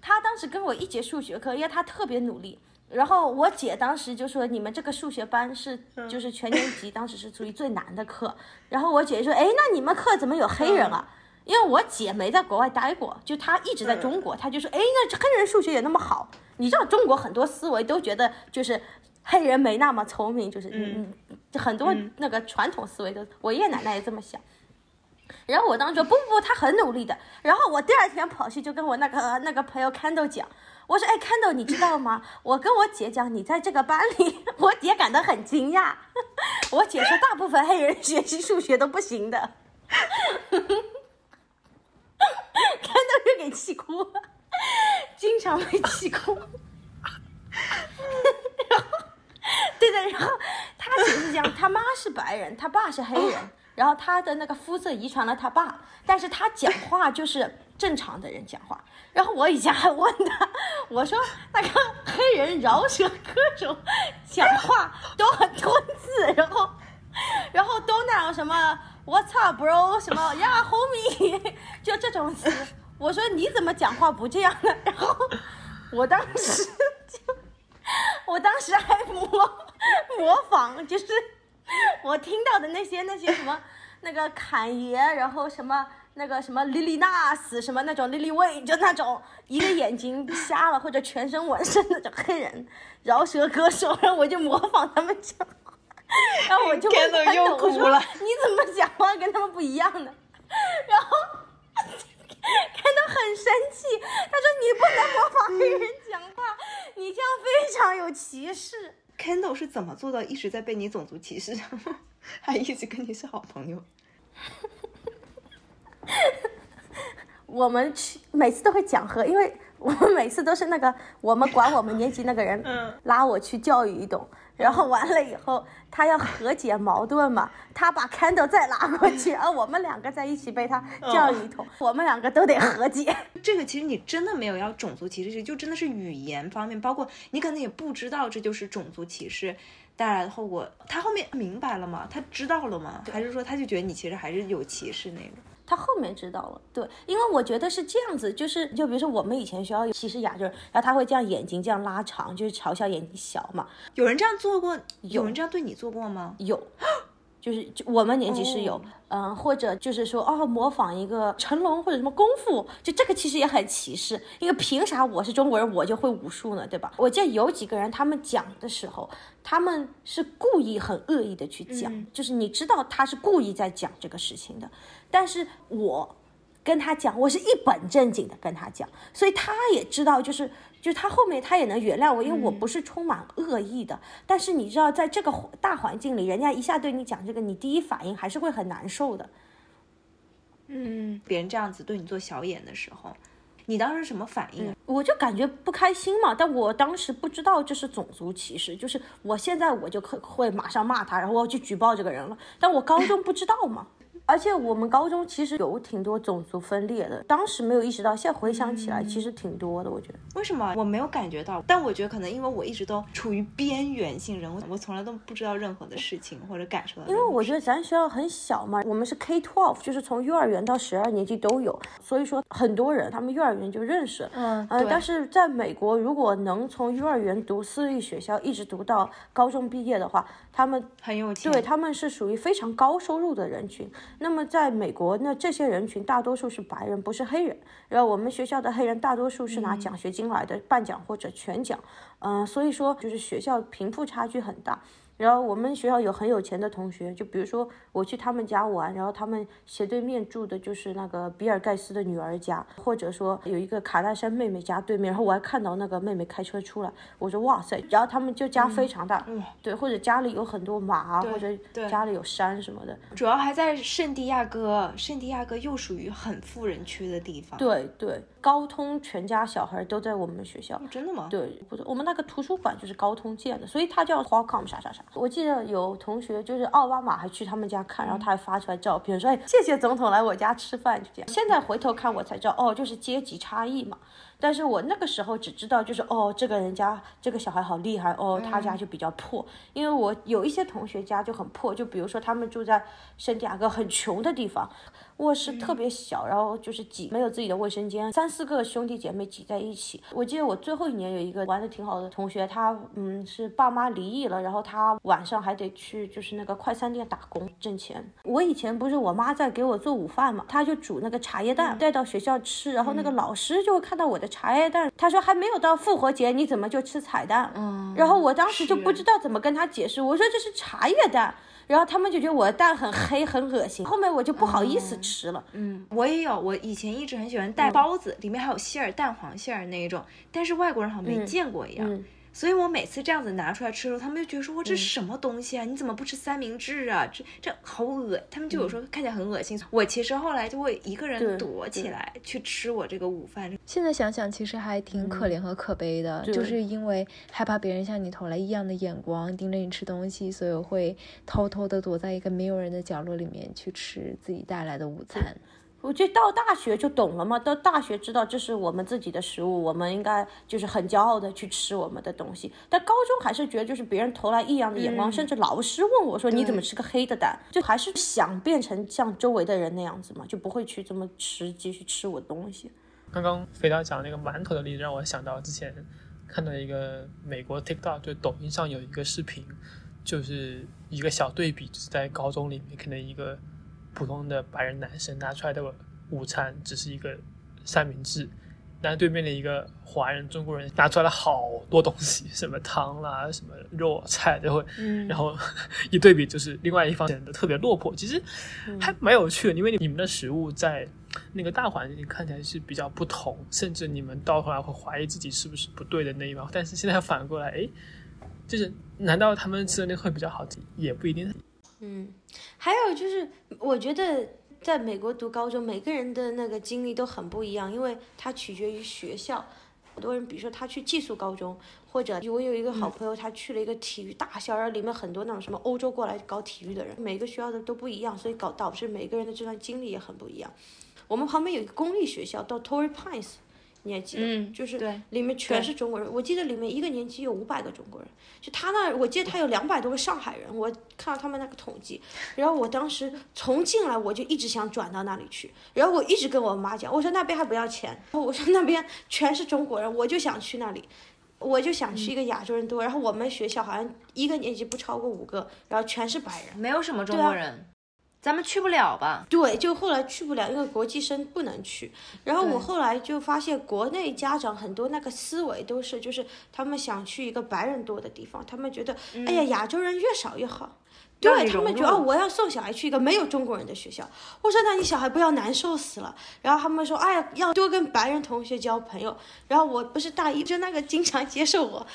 他当时跟我一节数学课，因为他特别努力。然后我姐当时就说：“你们这个数学班是就是全年级当时是属于最难的课。”然后我姐说：“哎，那你们课怎么有黑人啊？”因为我姐没在国外待过，就她一直在中国，她就说：“哎，那黑人数学也那么好？你知道中国很多思维都觉得就是黑人没那么聪明，就是嗯嗯，很多那个传统思维都，我爷爷奶奶也这么想。”然后我当时说不不不，他很努力的。然后我第二天跑去就跟我那个那个朋友 Candle 讲，我说哎 Candle 你知道吗？我跟我姐讲你在这个班里，我姐感到很惊讶。我姐说大部分黑人学习数学都不行的。Candle 就给气哭了，经常被气哭。然后对的，然后他姐是讲他妈是白人，他爸是黑人。然后他的那个肤色遗传了他爸，但是他讲话就是正常的人讲话。然后我以前还问他，我说那个黑人饶舌歌手讲话都很吞字，然后，然后都那种什么 What's up, bro？什么呀，homie？就这种词。我说你怎么讲话不这样呢？然后我当时就。我当时还模模仿，就是 我听到的那些那些什么 那个侃爷，然后什么那个什么莉莉娜丝，什么那种莉莉薇，就那种一个眼睛瞎了或者全身纹身那种黑人饶舌歌手，然后我就模仿他们讲话，然后我就问 Kendall 看又我说哭了你怎么讲话跟他们不一样呢？然后。看到很生气，他说：“你不能模仿黑人讲话，你这样非常有歧视。Kendall 是怎么做到一直在被你种族歧视，还一直跟你是好朋友？” 我们去每次都会讲和，因为我们每次都是那个我们管我们年级那个人拉我去教育一董，然后完了以后他要和解矛盾嘛，他把 Candle 再拉过去，然 后我们两个在一起被他教育一通，我们两个都得和解。这个其实你真的没有要种族歧视，就真的是语言方面，包括你可能也不知道这就是种族歧视带来的后果。他后面明白了吗？他知道了吗？还是说他就觉得你其实还是有歧视那个？他后面知道了，对，因为我觉得是这样子，就是就比如说我们以前学校有歧视亚洲人，然后他会这样眼睛这样拉长，就是嘲笑眼睛小嘛，有人这样做过？有人这样对你做过吗？有，就是就我们年级是有，嗯、或者就是说哦，模仿一个成龙或者什么功夫，就这个其实也很歧视，因为凭啥我是中国人我就会武术呢，对吧？我记得有几个人他们讲的时候，他们是故意很恶意的去讲，就是你知道他是故意在讲这个事情的，但是我。跟他讲，我是一本正经的跟他讲，所以他也知道，就是就是他后面他也能原谅我，因为我不是充满恶意的。但是你知道，在这个大环境里，人家一下对你讲这个，你第一反应还是会很难受的。嗯，别人这样子对你做小眼的时候，你当时什么反应啊？我就感觉不开心嘛，但我当时不知道这是种族歧视，就是我现在我就可会马上骂他，然后我要去举报这个人了。但我高中不知道嘛，而且我们高中其实有挺多种族分裂的，当时没有意识到，现在回想起来其实挺多的，我觉得。为什么我没有感觉到？但我觉得可能因为我一直都处于边缘性人物，我从来都不知道任何的事情或者感受到。因为我觉得咱学校很小嘛，我们是 K twelve，就是从幼儿园到十二年级都有，所以说很多人他们幼儿园就认识。嗯，呃，但是在美国，如果能从幼儿园读私立学校一直读到高中毕业的话，他们很有钱。对他们是属于非常高收入的人群。那么在美国，那这些人群大多数是白人，不是黑人。然后我们学校的黑人大多数是拿奖学金来的，半奖或者全奖。嗯、所以说就是学校贫富差距很大。然后我们学校有很有钱的同学，就比如说我去他们家玩，然后他们斜对面住的就是那个比尔盖茨的女儿家，或者说有一个卡戴珊妹妹家对面，然后我还看到那个妹妹开车出来，我说哇塞，然后他们就家非常大，对，或者家里有很多马啊，或者家里有山什么的，主要还在圣地亚哥，圣地亚哥又属于很富人区的地方。，对对，高通全家小孩都在我们学校，真的吗？对，不是我们那个图书馆就是高通建的，所以它叫 Qualcomm 啥啥啥。我记得有同学就是奥巴马还去他们家看，然后他还发出来照片，说哎谢谢总统来我家吃饭，就这样。现在回头看我才知道，哦，就是阶级差异嘛。但是我那个时候只知道就是哦，这个人家这个小孩好厉害哦，他家就比较破。因为我有一些同学家就很破，就比如说他们住在圣地亚哥很穷的地方，卧室特别小，然后就是挤，没有自己的卫生间，三四个兄弟姐妹挤在一起。我记得我最后一年有一个玩的挺好的同学，他嗯是爸妈离异了，然后他晚上还得去就是那个快餐店打工挣钱。我以前不是我妈在给我做午饭嘛，她就煮那个茶叶蛋带到学校吃，然后那个老师就会看到我的茶叶蛋，他说还没有到复活节，你怎么就吃彩蛋？嗯，然后我当时就不知道怎么跟他解释，我说这是茶叶蛋。然后他们就觉得我的蛋很黑很恶心，后面我就不好意思吃了。嗯，我也有，我以前一直很喜欢带包子，里面还有馅儿，蛋黄馅儿那一种，但是外国人好像没见过一样。嗯所以我每次这样子拿出来吃的时候，他们就觉得说，我这是什么东西啊？你怎么不吃三明治啊？这这好恶，他们就有时候看起来很恶心。我其实后来就会一个人躲起来去吃我这个午饭。现在想想，其实还挺可怜和可悲的，就是因为害怕别人向你投来异样的眼光，盯着你吃东西，所以我会偷偷的躲在一个没有人的角落里面去吃自己带来的午餐。我觉得到大学就懂了嘛，到大学知道这是我们自己的食物，我们应该就是很骄傲的去吃我们的东西。但高中还是觉得就是别人投来异样的眼光，甚至老师问我说你怎么吃个黑的蛋，就还是想变成像周围的人那样子嘛，就不会去这么吃，继续吃我的东西。刚刚肥皂讲那个馒头的例子，让我想到之前看到一个美国 TikTok，就抖音上有一个视频，就是一个小对比，就是在高中里面，可能一个普通的白人男生拿出来的午餐只是一个三明治。但对面的一个华人中国人拿出来了好多东西，什么汤啦，什么肉菜都会，然后 一对比就是另外一方显得特别落魄。其实还蛮有趣的，因为你们的食物在那个大环境看起来是比较不同，甚至你们到后来会怀疑自己是不是不对的那一方。但是现在反过来，哎，就是难道他们吃的那会比较好？也不一定。嗯，还有就是我觉得。在美国读高中，每个人的那个经历都很不一样，因为它取决于学校。很多人，比如说他去寄宿高中，或者我有一个好朋友，他去了一个体育大校，然后里面很多那种什么欧洲过来搞体育的人，每个学校的都不一样，所以搞导致每个人的这段经历也很不一样。我们旁边有一个公立学校，到 Torrey Pines。你还记得？就是里面全是中国人。我记得里面一个年级有五百个中国人。就他那，我记得他有两百多个上海人。我看到他们那个统计，然后我当时从进来我就一直想转到那里去。然后我一直跟我妈讲，我说那边还不要钱。然后我说那边全是中国人，我就想去那里，我就想去一个亚洲人多。然后我们学校好像一个年级不超过五个，然后全是白人，没有什么中国人。咱们去不了吧？对，就后来去不了，因为国际生不能去。然后我后来就发现，国内家长很多那个思维都是，就是他们想去一个白人多的地方，他们觉得，哎呀，亚洲人越少越好。对他们觉得，我要送小孩去一个没有中国人的学校。我说，那你小孩不要难受死了。然后他们说，哎呀，要多跟白人同学交朋友。然后我不是大一，就那个经常接受我。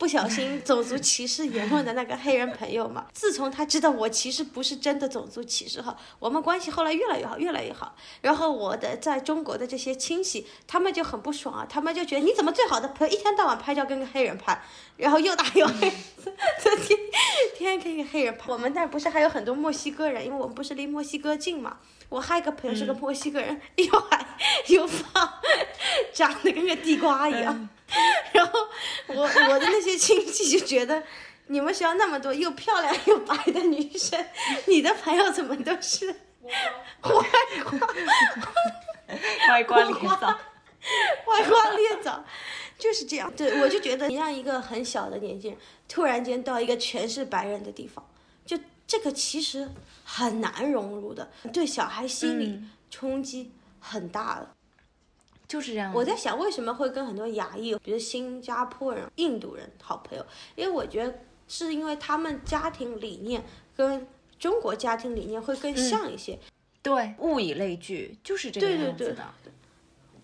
不小心 种族歧视言论的那个黑人朋友嘛，自从他知道我其实不是真的种族歧视哈，我们关系后来越来越好，越来越好。然后我的在中国的这些亲戚，他们就很不爽啊，他们就觉得你怎么最好的朋友一天到晚拍照跟个黑人拍，然后又打又黑，天天跟个黑人拍。我们那不是还有很多墨西哥人，因为我们不是离墨西哥近嘛。我还有个朋友是个墨西哥人，又矮又胖，长得跟个地瓜一样。然后我我的那些亲戚就觉得，你们学校那么多又漂亮又白的女生，你的朋友怎么都是外挂外挂猎枣，外挂猎枣，就是这样。对，我就觉得你让一个很小的年纪人突然间到一个全是白人的地方，就这个其实很难融入的，对小孩心理冲击很大的。就是这样。我在想，为什么会跟很多亚裔，比如新加坡人、印度人好朋友？因为我觉得是因为他们家庭理念跟中国家庭理念会更像一些。对，物以类聚，就是这个样子的。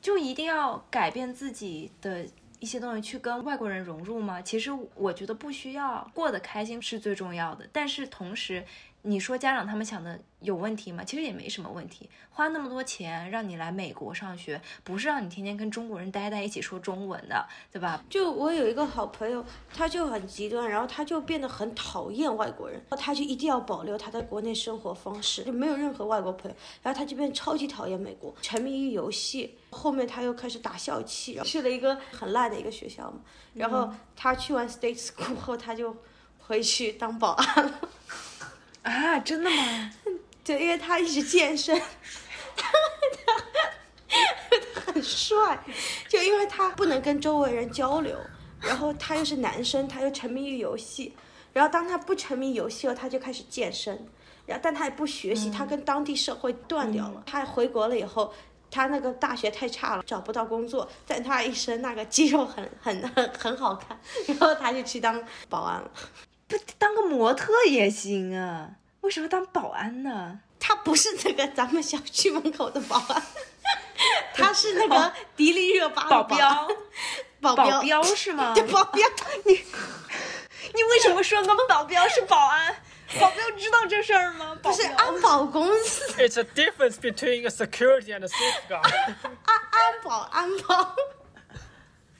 就一定要改变自己的一些东西去跟外国人融入吗？其实我觉得不需要，过得开心是最重要的。但是同时。你说家长他们想的有问题吗？其实也没什么问题。花那么多钱让你来美国上学，不是让你天天跟中国人待在一起说中文的，对吧？就我有一个好朋友，他就很极端，然后他就变得很讨厌外国人，他就一定要保留他在国内生活方式，就没有任何外国朋友。然后他就变超级讨厌美国，沉迷于游戏。后面他又开始打校气，去了一个很烂的一个学校嘛。然后他去完 State School 后，他就回去当保安了。啊，真的吗？对，因为他一直健身，他 他很帅，就因为他不能跟周围人交流，然后他又是男生，他又沉迷于游戏，然后当他不沉迷游戏了，他就开始健身，然后但他也不学习，他跟当地社会断掉了。他回国了以后，他那个大学太差了，找不到工作，但他一身那个肌肉很很很很好看，然后他就去当保安了。不当个模特也行啊？为什么当保安呢？他不是那个咱们小区门口的保安，他是那个迪丽热巴保镖。保镖是吗？对，保镖。你你为什么说跟保镖是保安？保镖知道这事儿吗？不是安保公司。It's a difference between a security and a safeguard。安安保安保。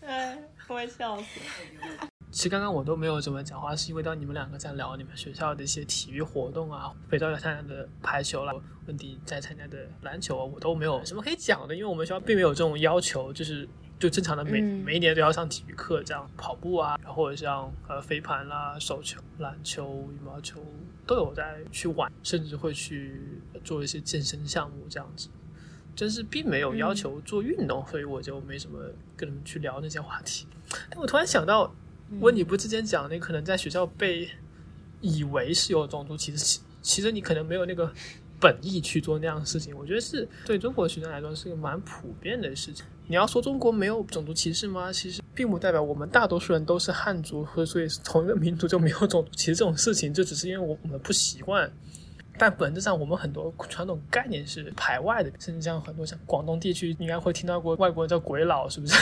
哎，我笑死。其实刚刚我都没有怎么讲话，是因为当你们两个在聊你们学校的一些体育活动啊，北大要参加的排球啦，温迪在参加的篮球，我都没有什么可以讲的，因为我们学校并没有这种要求，就是就正常的每每一年都要上体育课，这样跑步啊，然后或者像呃飞盘啦、手球、篮球、羽毛球都有在去玩，甚至会去做一些健身项目这样子。真是并没有要求做运动，所以我就没什么跟你们去聊那些话题。但我突然想到，温你不之前讲，你可能在学校被以为是有种族歧视，其其实你可能没有那个本意去做那样的事情。我觉得是对中国学生来说是个蛮普遍的事情。你要说中国没有种族歧视吗？其实并不代表我们大多数人都是汉族，或者所以同一个民族就没有种族歧视这种事情，就只是因为我我们不习惯。但本质上，我们很多传统概念是排外的，甚至像很多像广东地区，应该会听到过外国人叫“鬼佬”，是不是？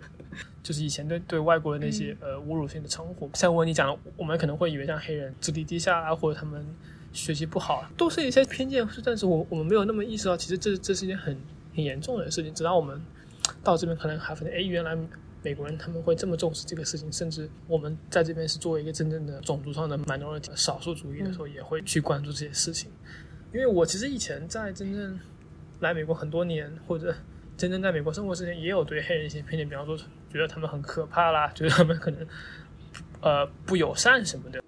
就是以前对对外国人那些呃侮辱性的称呼。像我你讲的，我们可能会以为像黑人智力低下啊，或者他们学习不好，都是一些偏见。但是我我们没有那么意识到，其实这这是一件很很严重的事情。直到我们到这边，可能还发现，哎，原来。美国人他们会这么重视这个事情，甚至我们在这边是作为一个真正的种族上的 minority 少数主义的时候，也会去关注这些事情。因为我其实以前在真正来美国很多年，或者真正在美国生活之前，也有对黑人一些偏见，比方说觉得他们很可怕啦，觉得他们可能呃不友善什么的。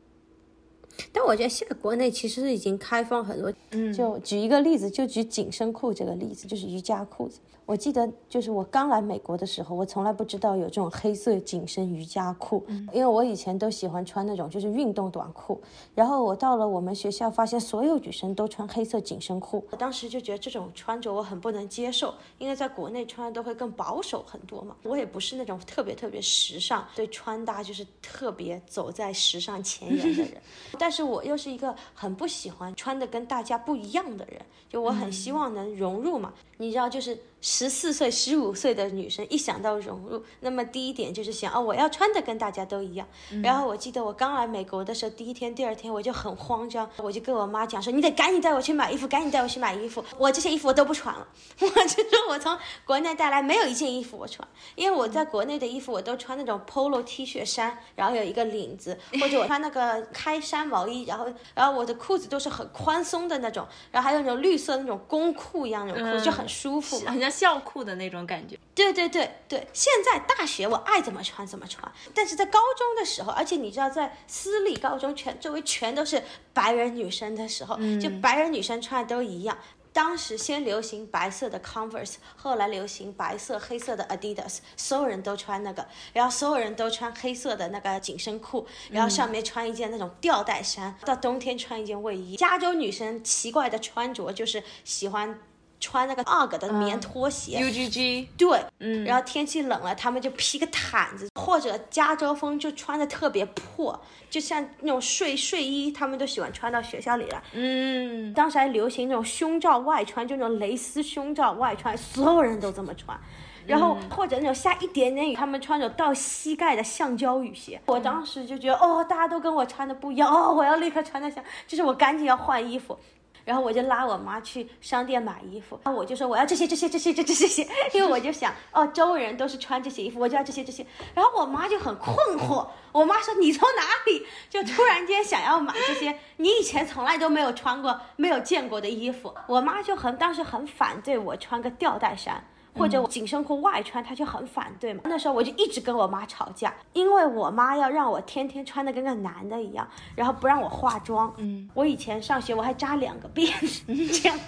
但我觉得现在国内其实已经开放很多，嗯，就举一个例子，就举紧身裤这个例子，就是瑜伽裤子。我记得就是我刚来美国的时候，我从来不知道有这种黑色紧身瑜伽裤，因为我以前都喜欢穿那种就是运动短裤。然后我到了我们学校，发现所有女生都穿黑色紧身裤，我当时就觉得这种穿着我很不能接受，因为在国内穿的都会更保守很多嘛。我也不是那种特别特别时尚，对穿搭就是特别走在时尚前沿的人，但是我又是一个很不喜欢穿的跟大家不一样的人，就我很希望能融入嘛，你知道就是。十四岁、十五岁的女生一想到融入，那么第一点就是想哦，我要穿的跟大家都一样。然后我记得我刚来美国的时候，第一天、第二天我就很慌张，我就跟我妈讲说：“你得赶紧带我去买衣服，赶紧带我去买衣服。我这些衣服我都不穿了。我就说我从国内带来没有一件衣服我穿，因为我在国内的衣服我都穿那种 polo T 恤衫，然后有一个领子，或者我穿那个开衫毛衣，然后然后我的裤子都是很宽松的那种，然后还有那种绿色那种工裤一样那种裤子，就很舒服。很像校裤的那种感觉，对对对对。现在大学我爱怎么穿怎么穿，但是在高中的时候，而且你知道，在私立高中全周围全都是白人女生的时候，就白人女生穿的都一样。当时先流行白色的 Converse，后来流行白色黑色的 Adidas，所有人都穿那个，然后所有人都穿黑色的那个紧身裤，然后上面穿一件那种吊带衫，到冬天穿一件卫衣。加州女生奇怪的穿着就是喜欢。穿那个 UGG 的棉拖鞋，UGG，对，嗯，然后天气冷了，他们就披个毯子，或者加州风就穿的特别破，就像那种睡睡衣，他们都喜欢穿到学校里来，嗯，当时还流行那种胸罩外穿，就那种蕾丝胸罩外穿，所有人都这么穿，然后或者那种下一点点雨，他们穿着到膝盖的橡胶雨鞋，我当时就觉得哦，大家都跟我穿的不一样，哦，我要立刻穿的像，就是我赶紧要换衣服。然后我就拉我妈去商店买衣服，然后我就说我要这些这些这些这这这些，因为我就想哦，周围人都是穿这些衣服，我就要这些这些。然后我妈就很困惑，我妈说你从哪里就突然间想要买这些你以前从来都没有穿过、没有见过的衣服？我妈就很当时很反对我穿个吊带衫。或者紧身裤外穿，他就很反对嘛。那时候我就一直跟我妈吵架，因为我妈要让我天天穿的跟个男的一样，然后不让我化妆。嗯，我以前上学我还扎两个辫子 这样子。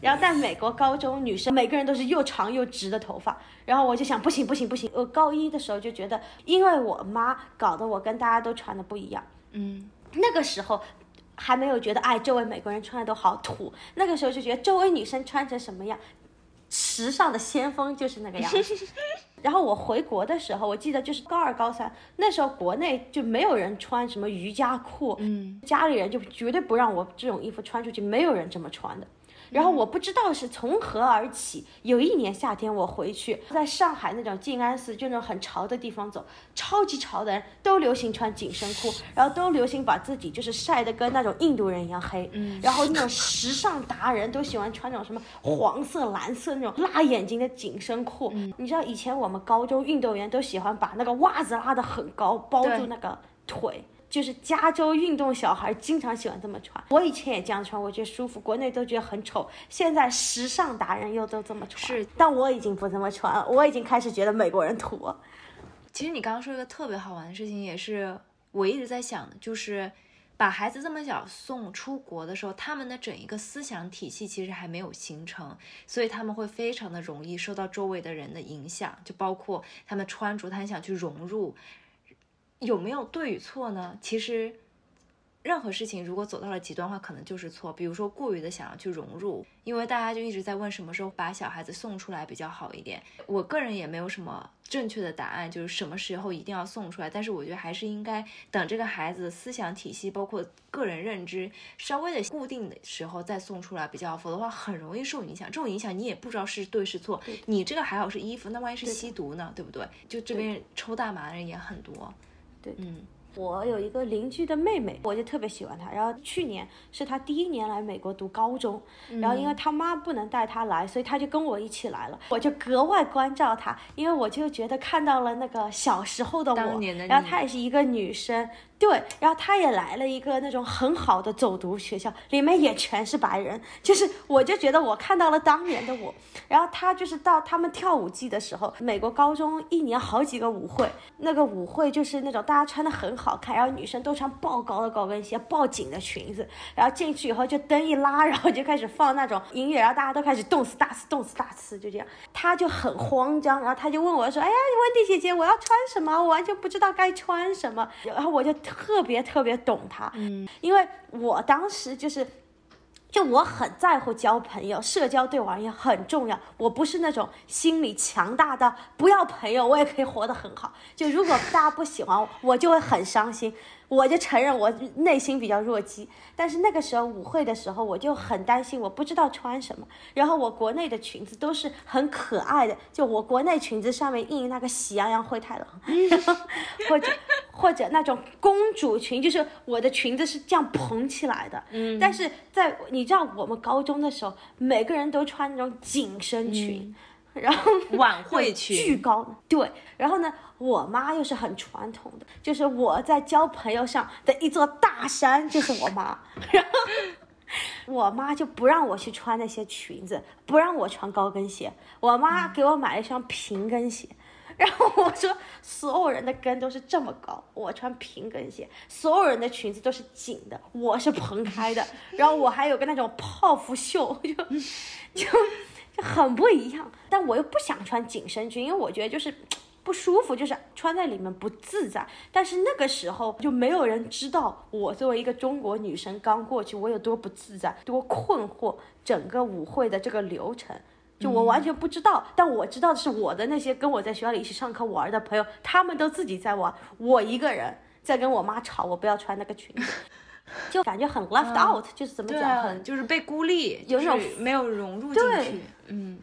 然后在美国高中女生每个人都是又长又直的头发，然后我就想不行不行不行。我高一的时候就觉得，因为我妈搞得我跟大家都穿的不一样。嗯，那个时候还没有觉得哎，周围美国人穿的都好土。那个时候就觉得周围女生穿成什么样。时尚的先锋就是那个样子。然后我回国的时候，我记得就是高二、高三那时候，国内就没有人穿什么瑜伽裤，嗯，家里人就绝对不让我这种衣服穿出去，没有人这么穿的。然后我不知道是从何而起，有一年夏天我回去，在上海那种静安寺，就那种很潮的地方走，超级潮的人都流行穿紧身裤，然后都流行把自己就是晒得跟那种印度人一样黑，嗯，然后那种时尚达人都喜欢穿那种什么黄色、蓝色那种辣眼睛的紧身裤，你知道以前我们高中运动员都喜欢把那个袜子拉得很高，包住那个腿。就是加州运动小孩经常喜欢这么穿，我以前也这样穿，我觉得舒服。国内都觉得很丑，现在时尚达人又都这么穿。是，但我已经不这么穿了，我已经开始觉得美国人土。其实你刚刚说一个特别好玩的事情，也是我一直在想的，就是把孩子这么小送出国的时候，他们的整一个思想体系其实还没有形成，所以他们会非常的容易受到周围的人的影响，就包括他们穿着，他很想去融入，有没有对与错呢？其实。任何事情如果走到了极端话，可能就是错。比如说过于的想要去融入，因为大家就一直在问什么时候把小孩子送出来比较好一点。我个人也没有什么正确的答案，就是什么时候一定要送出来。但是我觉得还是应该等这个孩子的思想体系，包括个人认知稍微的固定的时候再送出来比较好。否则的话，很容易受影响。这种影响你也不知道是对是错。你这个还好是衣服，那万一是吸毒呢？对不对？就这边抽大麻的人也很多。对，嗯。我有一个邻居的妹妹，我就特别喜欢她。然后去年是她第一年来美国读高中，然后因为她妈不能带她来，所以她就跟我一起来了。我就格外关照她，因为我就觉得看到了那个小时候的我，然后她也是一个女生。对，然后他也来了一个那种很好的走读学校，里面也全是白人，就是我就觉得我看到了当年的我。然后他就是到他们跳舞季的时候，美国高中一年好几个舞会，那个舞会就是那种大家穿的很好看，然后女生都穿爆高的高跟鞋、爆紧的裙子，然后进去以后就灯一拉，然后就开始放那种音乐，然后大家都开始动次打次、动次打次，就这样。他就很慌张，然后他就问我说：“哎呀，温迪姐姐，我要穿什么？我完全不知道该穿什么。”然后我就。特别特别懂他，嗯，因为我当时就是，就我很在乎交朋友，社交对我而言很重要。我不是那种心理强大的，不要朋友我也可以活得很好。就如果大家不喜欢我，我就会很伤心。我就承认我内心比较弱鸡，但是那个时候舞会的时候，我就很担心，我不知道穿什么。然后我国内的裙子都是很可爱的，就我国内裙子上面印那个喜羊羊灰太狼，或者或者那种公主裙，就是我的裙子是这样蓬起来的。嗯，但是在你知道我们高中的时候，每个人都穿那种紧身裙。然后晚会裙巨高，对。然后呢，我妈又是很传统的，就是我在交朋友上的一座大山就是我妈。然后我妈就不让我去穿那些裙子，不让我穿高跟鞋。我妈给我买了一双平跟鞋。然后我说，所有人的跟都是这么高，我穿平跟鞋；所有人的裙子都是紧的，我是蓬开的。然后我还有个那种泡芙袖，就就。很不一样，但我又不想穿紧身裙，因为我觉得就是不舒服，就是穿在里面不自在。但是那个时候就没有人知道我作为一个中国女生刚过去，我有多不自在，多困惑。整个舞会的这个流程，就我完全不知道。但我知道的是，我的那些跟我在学校里一起上课玩的朋友，他们都自己在玩，我一个人在跟我妈吵，我不要穿那个裙子。就感觉很 left out，就是怎么讲，很就是被孤立，有种没有融入进去，嗯。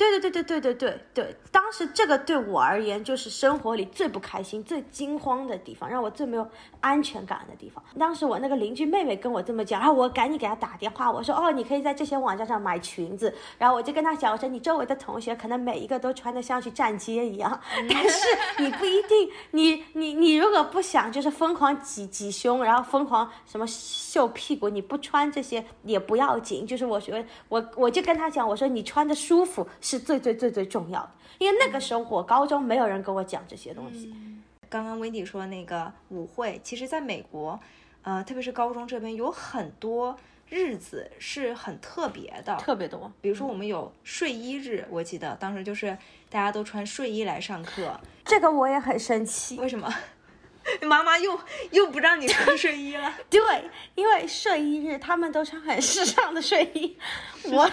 对对对对对对对对，当时这个对我而言就是生活里最不开心、最惊慌的地方，让我最没有安全感的地方。当时我那个邻居妹妹跟我这么讲，然后我赶紧给她打电话，我说哦，你可以在这些网站上买裙子，然后我就跟她讲，我说你周围的同学可能每一个都穿的像去站街一样，但是你不一定，你你你如果不想就是疯狂挤挤胸，然后疯狂什么秀屁股，你不穿这些也不要紧，就是我觉得我我就跟她讲，我说你穿的舒服。是最最最最重要的，因为那个时候我高中没有人跟我讲这些东西。刚刚 Wendy 说那个舞会，其实在美国，呃，特别是高中这边有很多日子是很特别的，特别多。比如说我们有睡衣日，我记得当时就是大家都穿睡衣来上课，这个我也很生气。为什么？妈妈又又不让你穿睡衣了？对，因为睡衣日他们都穿很时尚的睡衣，我。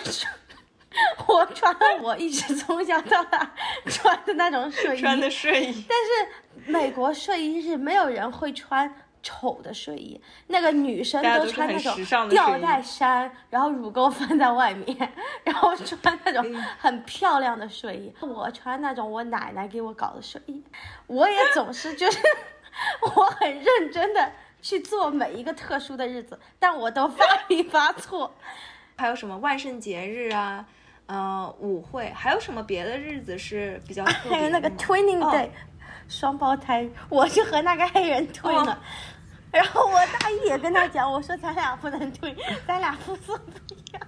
我穿我一直从小到大穿的那种睡衣，穿的睡衣。但是美国睡衣是没有人会穿丑的睡衣，那个女生都穿那种吊带衫，然后乳沟放在外面，然后穿那种很漂亮的睡衣。我穿那种我奶奶给我搞的睡衣，我也总是就是 我很认真的去做每一个特殊的日子，但我都发一发错。还有什么万圣节日啊？呃，舞会还有什么别的日子是比较？还有那个 twinning day，双胞胎，我是和那个黑人 twin 了。然后我大一也跟他讲，我说咱俩不能 twin，咱俩肤色不一样。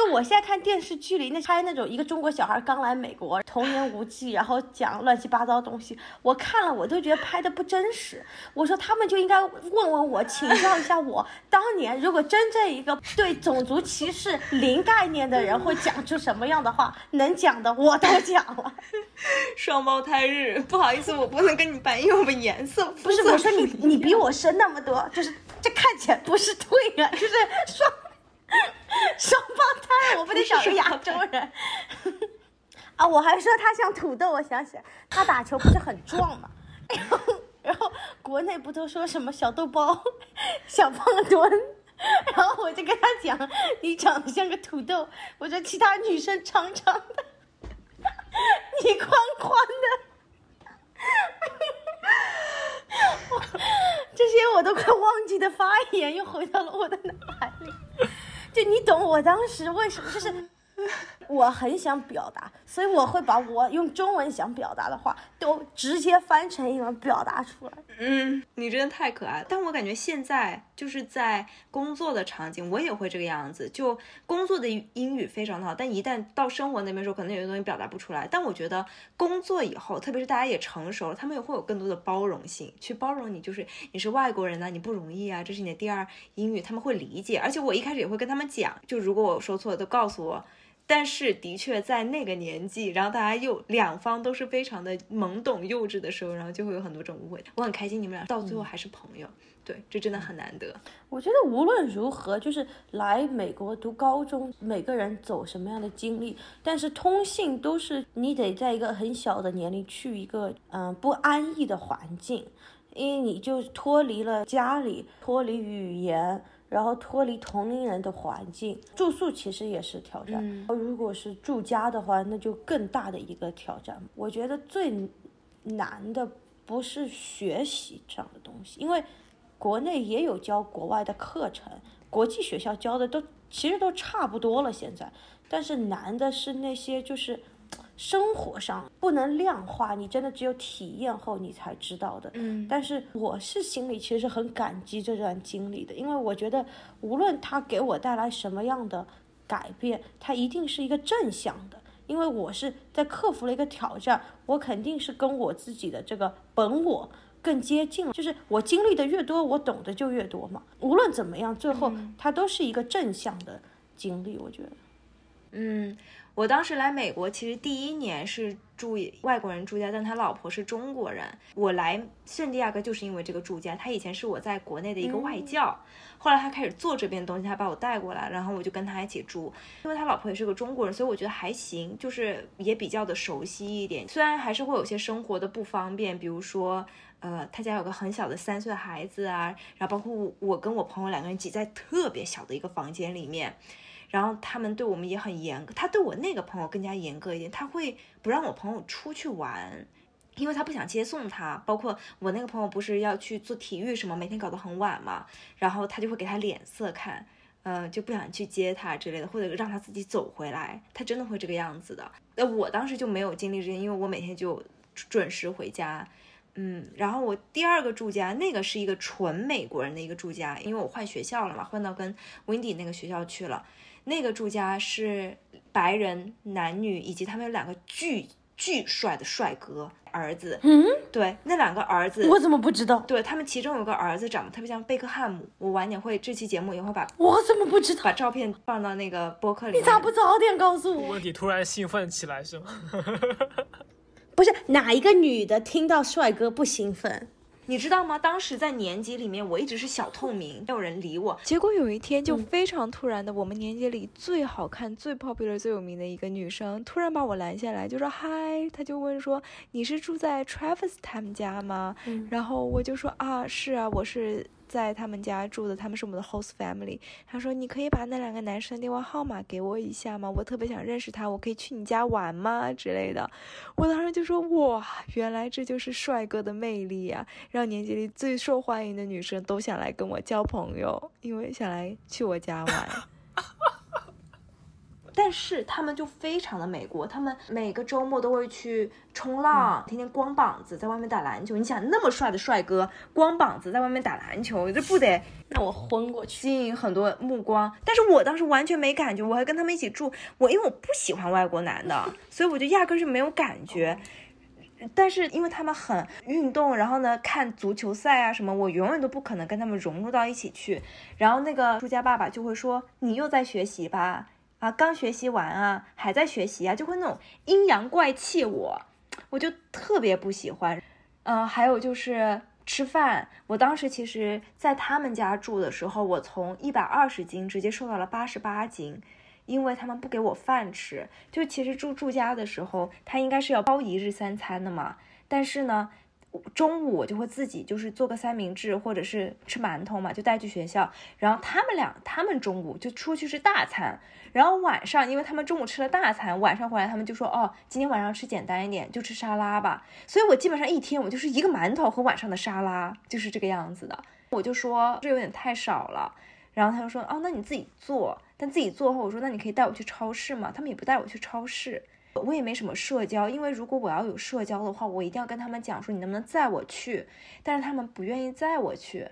就我现在看电视剧里那拍那种一个中国小孩刚来美国，童言无忌，然后讲乱七八糟东西，我看了我都觉得拍的不真实。我说他们就应该问问我，请教一下我，当年如果真正一个对种族歧视零概念的人会讲出什么样的话，能讲的我都讲了。双胞胎日，不好意思，我不能跟你办，因为我们颜色不是。我说你你比我深那么多，就是这看起来不是对啊，就是双。双胞胎，我不得找个亚洲人 啊！我还说他像土豆，我想起来，他打球不是很壮嘛？然后，然后国内不都说什么小豆包、小胖墩？然后我就跟他讲，你长得像个土豆。我说其他女生长长的，你宽宽的，这些我都快忘记的发言又回到了我的脑海里。就你懂我当时为什么？就是 我很想表达，所以我会把我用中文想表达的话都直接翻成英文表达出来。嗯，你真的太可爱了。但我感觉现在就是在工作的场景，我也会这个样子。就工作的英语非常的好，但一旦到生活那边时候，可能有些东西表达不出来。但我觉得工作以后，特别是大家也成熟了，他们也会有更多的包容性，去包容你。就是你是外国人呢，你不容易啊，这是你的第二英语，他们会理解。而且我一开始也会跟他们讲，就如果我说错了，都告诉我。但是的确在那个年纪，然后大家又两方都是非常的懵懂幼稚的时候，然后就会有很多种误会。我很开心你们俩到最后还是朋友，对，这真的很难得。我觉得无论如何，就是来美国读高中，每个人走什么样的经历，但是通信都是你得在一个很小的年龄去一个嗯不安逸的环境，因为你就脱离了家里，脱离语言。然后脱离同龄人的环境，住宿其实也是挑战。如果是住家的话，那就更大的一个挑战。我觉得最难的不是学习这样的东西，因为国内也有教国外的课程，国际学校教的都其实都差不多了。现在，但是难的是那些就是。生活上不能量化，你真的只有体验后你才知道的。嗯，但是我是心里其实很感激这段经历的，因为我觉得无论它给我带来什么样的改变，它一定是一个正向的，因为我是在克服了一个挑战，我肯定是跟我自己的这个本我更接近了。就是我经历的越多，我懂得就越多嘛。无论怎么样，最后它都是一个正向的经历，我觉得。嗯。我当时来美国，其实第一年是住外国人住家，但他老婆是中国人。我来圣地亚哥就是因为这个住家，他以前是我在国内的一个外教，后来他开始做这边东西，他把我带过来，然后我就跟他一起住。因为他老婆也是个中国人，所以我觉得还行，就是也比较的熟悉一点。虽然还是会有些生活的不方便，比如说，呃，他家有个很小的三岁孩子啊，然后包括我跟我朋友两个人挤在特别小的一个房间里面。然后他们对我们也很严格，他对我那个朋友更加严格一点，他会不让我朋友出去玩，因为他不想接送他。包括我那个朋友不是要去做体育什么，每天搞得很晚嘛，然后他就会给他脸色看，嗯，就不想去接他之类的，或者让他自己走回来，他真的会这个样子的。那我当时就没有经历这些，因为我每天就准时回家，嗯，然后我第二个住家那个是一个纯美国人的一个住家，因为我换学校了嘛，换到跟 Wendy 那个学校去了。那个住家是白人男女，以及他们有两个巨巨帅的帅哥儿子。嗯，对，那两个儿子我怎么不知道？对他们其中有个儿子长得特别像贝克汉姆。我晚点会这期节目也会把我怎么不知道把照片放到那个博客里。你咋不早点告诉我？问题突然兴奋起来是吗？不是哪一个女的听到帅哥不兴奋？你知道吗？当时在年级里面，我一直是小透明，没有人理我。结果有一天，就非常突然的，我们年级里最好看、最 popular、最有名的一个女生，突然把我拦下来，就说嗨。她就问说：“你是住在 Travis 他们家吗？”然后我就说：“啊，是啊，我是。”在他们家住的，他们是我们的 host family。他说：“你可以把那两个男生的电话号码给我一下吗？我特别想认识他，我可以去你家玩吗？之类的。”我当时就说：“哇，原来这就是帅哥的魅力呀！让年级里最受欢迎的女生都想来跟我交朋友，因为想来去我家玩。” 但是他们就非常的美国，他们每个周末都会去冲浪，天天光膀子在外面打篮球。你想那么帅的帅哥，光膀子在外面打篮球，这不得让我昏过去，吸引很多目光。但是我当时完全没感觉，我还跟他们一起住，我因为我不喜欢外国男的，所以我就压根就没有感觉。但是因为他们很运动，然后呢看足球赛啊什么，我永远都不可能跟他们融入到一起去。然后那个朱家爸爸就会说：“你又在学习吧？”啊，刚学习完啊，还在学习啊，就会那种阴阳怪气我，我就特别不喜欢。嗯，还有就是吃饭，我当时其实在他们家住的时候，我从一百二十斤直接瘦到了八十八斤，因为他们不给我饭吃。就其实住住家的时候，他应该是要包一日三餐的嘛，但是呢。中午我就会自己就是做个三明治，或者是吃馒头嘛，就带去学校。然后他们俩，他们中午就出去吃大餐。然后晚上，因为他们中午吃了大餐，晚上回来他们就说：“哦，今天晚上吃简单一点，就吃沙拉吧。”所以我基本上一天我就是一个馒头和晚上的沙拉，就是这个样子的。我就说这有点太少了。然后他就说：“哦，那你自己做。”但自己做后，我说：“那你可以带我去超市嘛？”他们也不带我去超市。我也没什么社交，因为如果我要有社交的话，我一定要跟他们讲说你能不能载我去，但是他们不愿意载我去，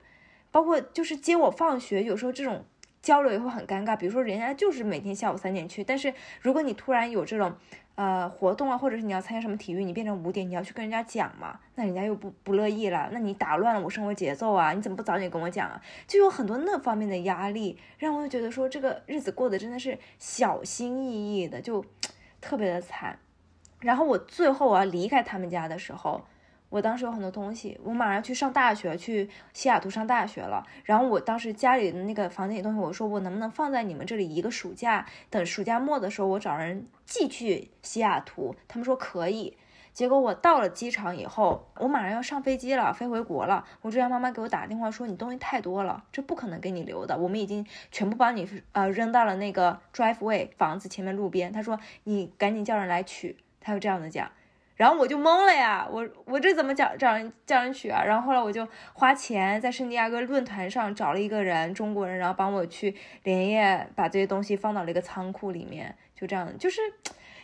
包括就是接我放学，有时候这种交流也会很尴尬。比如说人家就是每天下午三点去，但是如果你突然有这种呃活动啊，或者是你要参加什么体育，你变成五点你要去跟人家讲嘛，那人家又不不乐意了，那你打乱了我生活节奏啊，你怎么不早点跟我讲啊？就有很多那方面的压力，让我觉得说这个日子过得真的是小心翼翼的，就。特别的惨，然后我最后我要离开他们家的时候，我当时有很多东西，我马上去上大学，去西雅图上大学了。然后我当时家里的那个房间里东西，我说我能不能放在你们这里一个暑假，等暑假末的时候我找人寄去西雅图。他们说可以。结果我到了机场以后，我马上要上飞机了，飞回国了。我朱家妈妈给我打电话说：“你东西太多了，这不可能给你留的。我们已经全部帮你呃扔到了那个 driveway 房子前面路边。”他说：“你赶紧叫人来取。”他就这样的讲，然后我就懵了呀，我我这怎么叫找人叫人取啊？然后后来我就花钱在圣地亚哥论坛上找了一个人，中国人，然后帮我去连夜把这些东西放到了一个仓库里面，就这样，就是。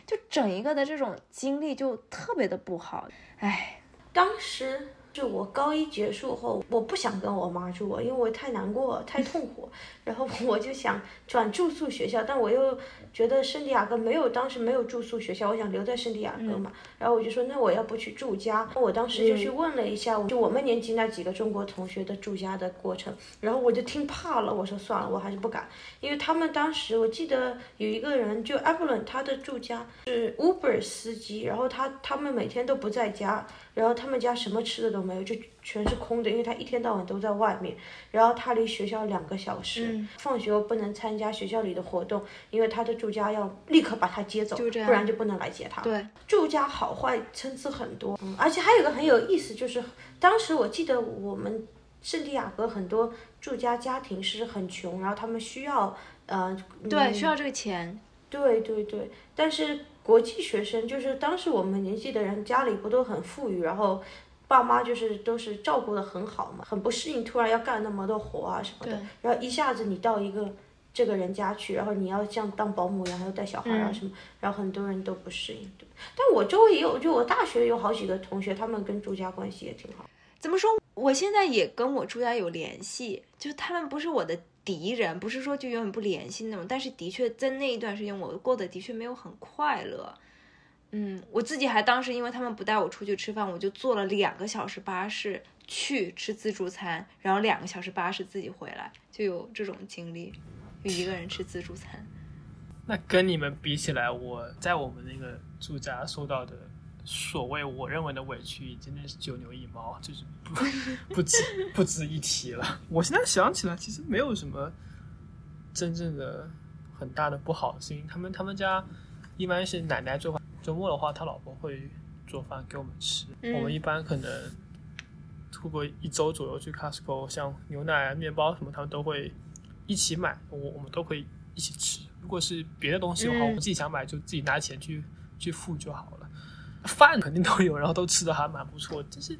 就整一个的这种经历就特别的不好，哎，当时。就我高一结束后，我不想跟我妈住，因为我太难过、太痛苦。然后我就想转住宿学校，但我又觉得圣地亚哥没有，当时没有住宿学校，我想留在圣地亚哥嘛。然后我就说，那我要不去住家？我当时就去问了一下，就我们年级那几个中国同学的住家的过程。然后我就听怕了，我说算了，我还是不敢，因为他们当时我记得有一个人，就 Evelyn，他的住家是 Uber 司机，然后他他们每天都不在家。然后他们家什么吃的都没有，就全是空的，因为他一天到晚都在外面。然后他离学校两个小时，放学后不能参加学校里的活动，因为他的住家要立刻把他接走，不然就不能来接他。对，住家好坏参差很多。嗯，而且还有个很有意思，就是当时我记得我们圣地亚哥很多住家家庭是很穷，然后他们需要呃，对，需要这个钱。对对对，但是。国际学生就是当时我们年纪的人家里不都很富裕，然后爸妈就是都是照顾的很好嘛，很不适应突然要干那么多活啊什么的，然后一下子你到一个这个人家去，然后你要像当保姆一样，还要带小孩啊什么，然后很多人都不适应。对，但我周围也有，就我大学有好几个同学，他们跟朱家关系也挺好。怎么说？我现在也跟我朱家有联系，就他们不是我的。敌人不是说就永远不联系那种，但是的确在那一段时间，我过得的确没有很快乐。嗯，我自己还当时因为他们不带我出去吃饭，我就坐了两个小时巴士去吃自助餐，然后两个小时巴士自己回来，就有这种经历，就一个人吃自助餐。那跟你们比起来，我在我们那个住家受到的。所谓我认为的委屈，真的是九牛一毛，就是不不值不值一提了。我现在想起来，其实没有什么真正的很大的不好的事情。他们他们家一般是奶奶做饭，周末的话，他老婆会做饭给我们吃。我们一般可能会不会一周左右去 Costco，像牛奶、面包什么，他们都会一起买，我我们都可以一起吃。如果是别的东西的话，我们自己想买就自己拿钱去去付就好了。饭肯定都有，然后都吃的还蛮不错。就是，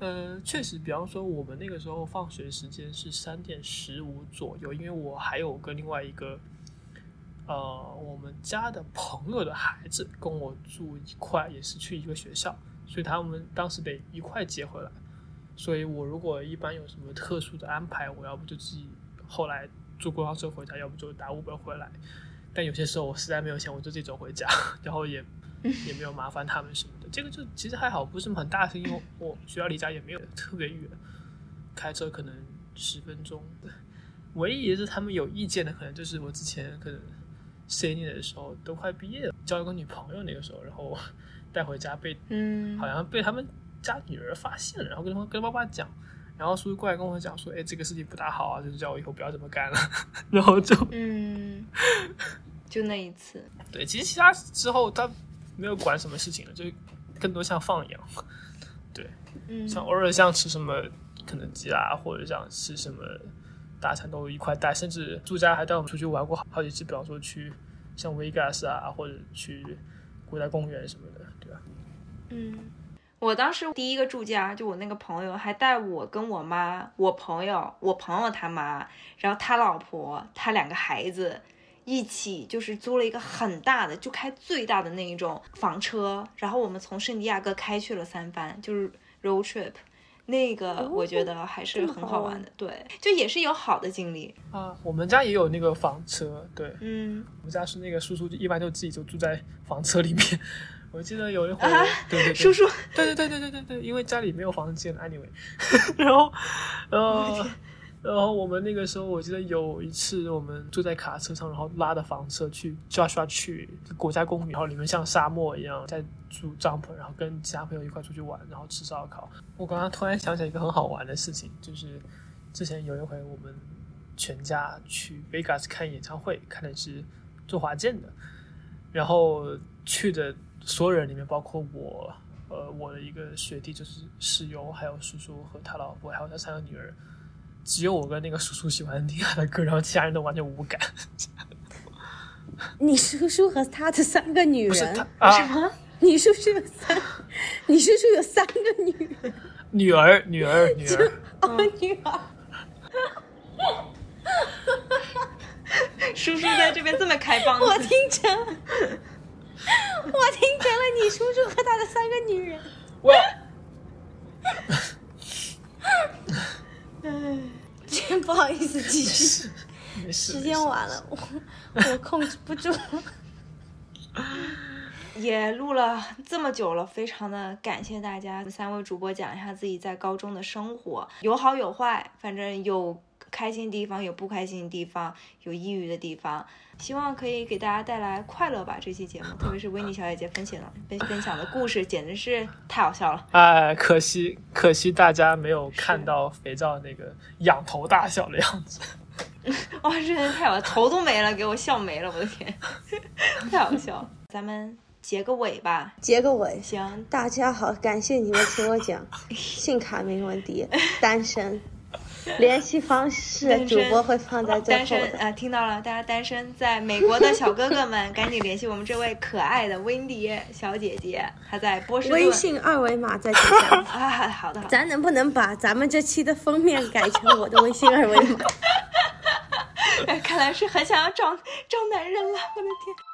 呃，确实，比方说我们那个时候放学时间是三点十五左右，因为我还有跟另外一个呃，我们家的朋友的孩子跟我住一块，也是去一个学校，所以他们当时得一块接回来。所以我如果一般有什么特殊的安排，我要不就自己后来坐公交车回家，要不就打五本回来。但有些时候我实在没有钱，我就自己走回家，然后也 也没有麻烦他们什么的。这个就其实还好，不是很大的，因为我学校离家也没有特别远，开车可能十分钟。唯一是他们有意见的，可能就是我之前可能 C 年的时候都快毕业了，交了个女朋友那个时候，然后 带回家被嗯。好像被他们家女儿发现了，然后跟他们跟爸爸讲，然后叔叔过来跟我讲说，哎，这个事情不大好啊，就是叫我以后不要这么干了，然后就嗯，就那一次，对，其实其他之后他没有管什么事情了，就更多像放养，对，嗯。像偶尔像吃什么肯德基啊，或者像吃什么大餐都一块带，甚至住家还带我们出去玩过好几次，比方说去像 Vegas 啊，或者去国家公园什么的，对吧？嗯，我当时第一个住家，就我那个朋友，还带我跟我妈、我朋友、我朋友他妈，然后他老婆、他两个孩子一起，就是租了一个很大的，就开最大的那一种房车，然后我们从圣地亚哥开去了三番，就是 road trip。那个我觉得还是很好玩的，对，就也是有好的经历。啊，我们家也有那个房车，对，嗯，我们家是那个叔叔，一般就自己就住在房车里面。我记得有一回，啊对对对，叔叔，对对对对对对对，因为家里没有房间，anyway，然后，呃，然后我们那个时候，我记得有一次我们坐在卡车上，然后拉的房车去刷刷去国家公园，然后里面像沙漠一样，在住帐篷，然后跟其他朋友一块出去玩，然后吃烧烤。我刚刚突然想起来一个很好玩的事情，就是之前有一回我们全家去 Vegas 看演唱会，看的是周华健的，然后去的所有人里面，包括我，呃，我的一个学弟就是室友，还有叔叔和他老婆，还有他三个女儿，只有我跟那个叔叔喜欢听他的歌，然后其他人都完全无感。你叔叔和他的三个女不是人，他啊，你叔叔有三，你叔叔有三个女人，女儿，女儿，女儿，哦，女儿。叔叔在这边这么开放，我听成，我听成了你叔叔和他的三个女人。我真 不好意思，继续。时间晚了，我 我控制不住。也录了这么久了，非常的感谢大家。三位主播讲一下自己在高中的生活，有好有坏，反正有开心的地方，有不开心的地方，有抑郁的地方。希望可以给大家带来快乐吧。这期节目，特别是维尼小姐姐分享的分分享的故事，简直是太好笑了。哎，可惜可惜大家没有看到肥皂那个仰头大笑的样子。哇，真的太好了，头都没了，给我笑没了，我的天，太好笑了。咱们结个尾吧。结个尾，行，大家好，感谢你们听我讲 性卡没问题，单身，联系方式主播会放在最单后的。身啊、听到了，大家单身在美国的小哥哥们，赶紧联系我们这位可爱的温迪小姐姐，她在波士顿。微信二维码在底下。啊，好的好的。咱能不能把咱们这期的封面改成我的微信二维码？看来是很想要找找男人了，我的天。